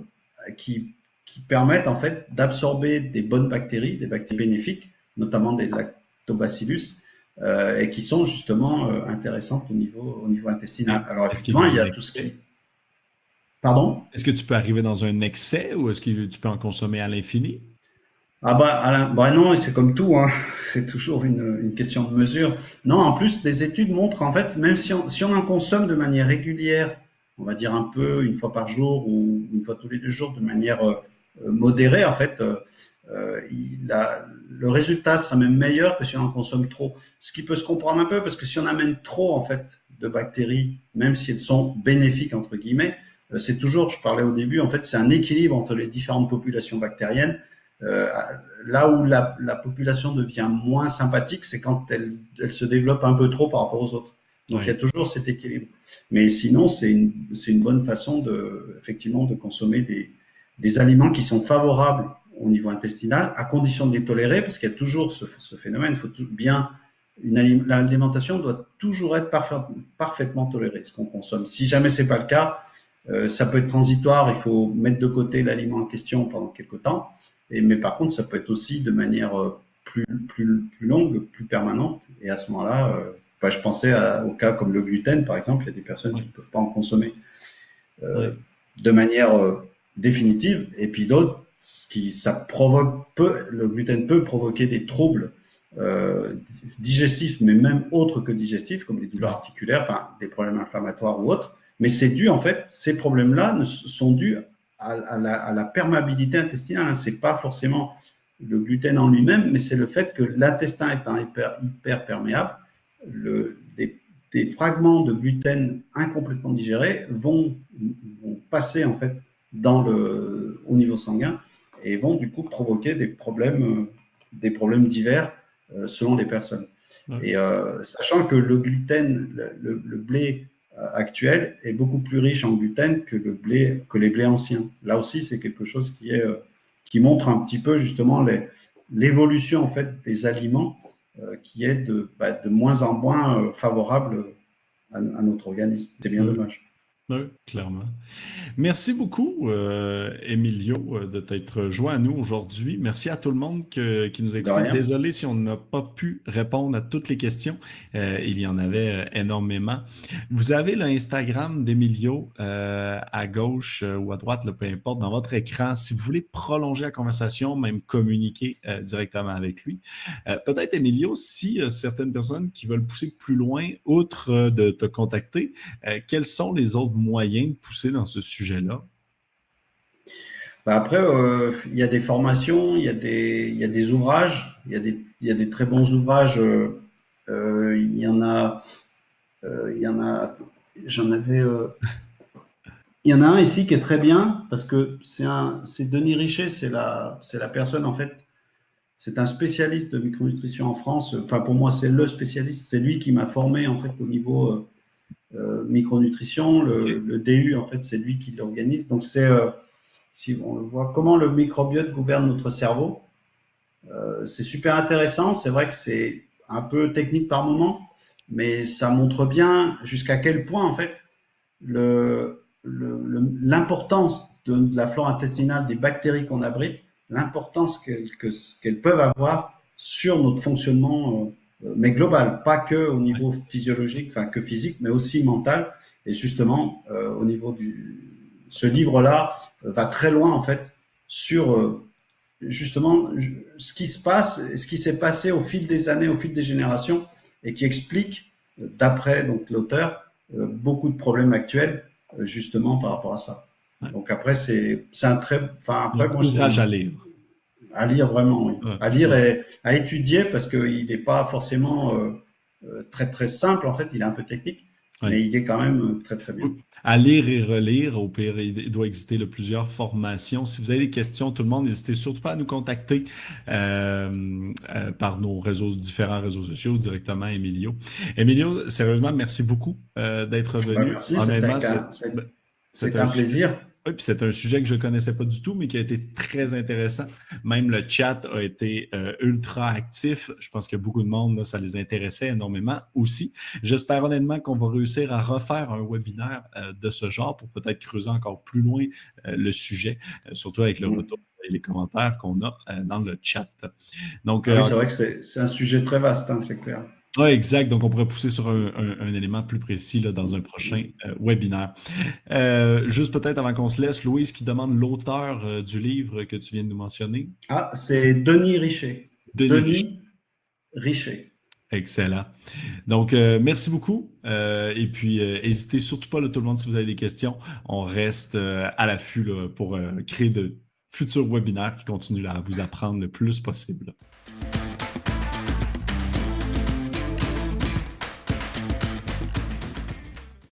qui, qui permettent en fait d'absorber des bonnes bactéries, des bactéries bénéfiques, notamment des lactobacillus, euh, et qui sont justement euh, intéressantes au niveau, au niveau intestinal. Alors effectivement, il y a tout ce qui... Pardon? Est-ce que tu peux arriver dans un excès ou est-ce que tu peux en consommer à l'infini? Ah bah, bah non, c'est comme tout, hein. <laughs> c'est toujours une, une, question de mesure. Non, en plus, des études montrent en fait, même si on, si on en consomme de manière régulière, on va dire un peu une fois par jour ou une fois tous les deux jours de manière euh, modérée, en fait, euh, a, le résultat sera même meilleur que si on en consomme trop. Ce qui peut se comprendre un peu, parce que si on amène trop en fait de bactéries, même si elles sont bénéfiques entre guillemets, euh, c'est toujours, je parlais au début, en fait, c'est un équilibre entre les différentes populations bactériennes. Euh, là où la, la, population devient moins sympathique, c'est quand elle, elle, se développe un peu trop par rapport aux autres. Donc il y a toujours cet équilibre. Mais sinon, c'est une, une bonne façon de, effectivement, de consommer des, des aliments qui sont favorables au niveau intestinal, à condition de les tolérer, parce qu'il y a toujours ce, phénomène. Il faut bien l'alimentation doit toujours être parfaitement tolérée, ce qu'on consomme. Si jamais c'est pas le cas, euh, ça peut être transitoire. Il faut mettre de côté l'aliment en question pendant quelques temps. Et, mais par contre, ça peut être aussi de manière euh, plus, plus, plus longue, plus permanente. Et à ce moment-là, euh, bah, je pensais au cas comme le gluten, par exemple. Il y a des personnes qui ne peuvent pas en consommer de manière définitive, et puis d'autres ce qui ça provoque peu, le gluten peut provoquer des troubles euh, digestifs, mais même autres que digestifs, comme des douleurs articulaires, enfin des problèmes inflammatoires ou autres. Mais c'est dû en fait, ces problèmes-là sont dus à, la, à, la, perméabilité intestinale. Hein. C'est pas forcément le gluten en lui-même, mais c'est le fait que l'intestin étant hyper, hyper perméable, le, des, des, fragments de gluten incomplètement digérés vont, vont passer en fait dans le, au niveau sanguin et vont du coup provoquer des problèmes, des problèmes divers euh, selon les personnes. Et euh, sachant que le gluten, le, blé actuel est beaucoup plus riche en gluten que le blé, que les blés anciens. Là aussi, c'est quelque chose qui est qui montre un petit peu justement l'évolution en fait des aliments qui est de, bah, de moins en moins favorable à, à notre organisme. C'est bien dommage. Oui, clairement. Merci beaucoup, euh, Emilio, euh, de t'être joint à nous aujourd'hui. Merci à tout le monde qui nous a écoutés. Désolé si on n'a pas pu répondre à toutes les questions. Euh, il y en avait énormément. Vous avez l'Instagram d'Emilio à gauche ou à droite, peu importe, dans votre écran. Si vous voulez prolonger la conversation, même communiquer directement avec lui. Peut-être, Emilio, si certaines personnes qui veulent pousser plus loin, outre de te contacter, quels sont les autres moyen de pousser dans ce sujet-là? Bah, après, euh, il y a des formations, il y, a des, ouvrages, il y a des, très bons ouvrages. Euh, euh, il y en a, il a, j'en avais, <laughs> il y en a un ici qui est très bien parce que c'est Denis Richet, c'est la, c'est la personne en fait, c'est un spécialiste de micronutrition en France. Enfin, pour moi, c'est le spécialiste. C'est lui qui m'a formé en fait au niveau micronutrition. Le, DU, en fait, c'est lui qui l'organise. Donc, c'est, euh, si on voit comment le microbiote gouverne notre cerveau, euh, c'est super intéressant. C'est vrai que c'est un peu technique par moment, mais ça montre bien jusqu'à quel point, en fait, le, l'importance de, la flore intestinale, des bactéries qu'on abrite, l'importance qu'elles peuvent avoir sur notre fonctionnement euh, mais global, pas que au niveau physiologique, enfin que physique, mais aussi mental. Et justement, euh, au niveau du, ce livre-là euh, va très loin en fait sur justement ce qui se passe, ce qui s'est passé au fil des années, au fil des générations, et qui explique, d'après donc l'auteur, beaucoup de problèmes actuels, justement par rapport à ça. Donc après, c'est un très, enfin après, moi, à lire. À lire vraiment, oui. À lire et à étudier parce qu'il n'est pas forcément très très simple en fait, il est un peu technique. Mais il est quand même très, très bien. À lire et relire, au pire, il doit exister plusieurs formations. Si vous avez des questions, tout le monde, n'hésitez surtout pas à nous contacter euh, euh, par nos réseaux, différents réseaux sociaux, directement Emilio. Emilio, sérieusement, merci beaucoup euh, d'être venu. Ben, merci, c'est un, un, plaisir. Oui, puis c'est un sujet que je ne connaissais pas du tout, mais qui a été très intéressant. Même le chat a été euh, ultra actif. Je pense que beaucoup de monde, ça les intéressait énormément aussi. J'espère honnêtement qu'on va réussir à refaire un webinaire euh, de ce genre pour peut-être creuser encore plus loin euh, le sujet, surtout avec le mm. retour et les commentaires qu'on a dans le chat. Donc, ah oui, c'est vrai que c'est un sujet très vaste, hein, c'est clair. Oui, exact. Donc, on pourrait pousser sur un, élément plus précis là, dans un prochain euh, webinaire. Euh, juste peut-être avant qu'on se laisse, Louise qui demande l'auteur euh, du livre que tu viens de nous mentionner. Ah, c'est Denis Richer. Denis, Richer. Excellent. Donc, merci beaucoup. et puis, n'hésitez surtout pas, tout le monde, si vous avez des questions. On reste à l'affût pour créer de futurs webinaires qui continuent à vous apprendre le plus possible.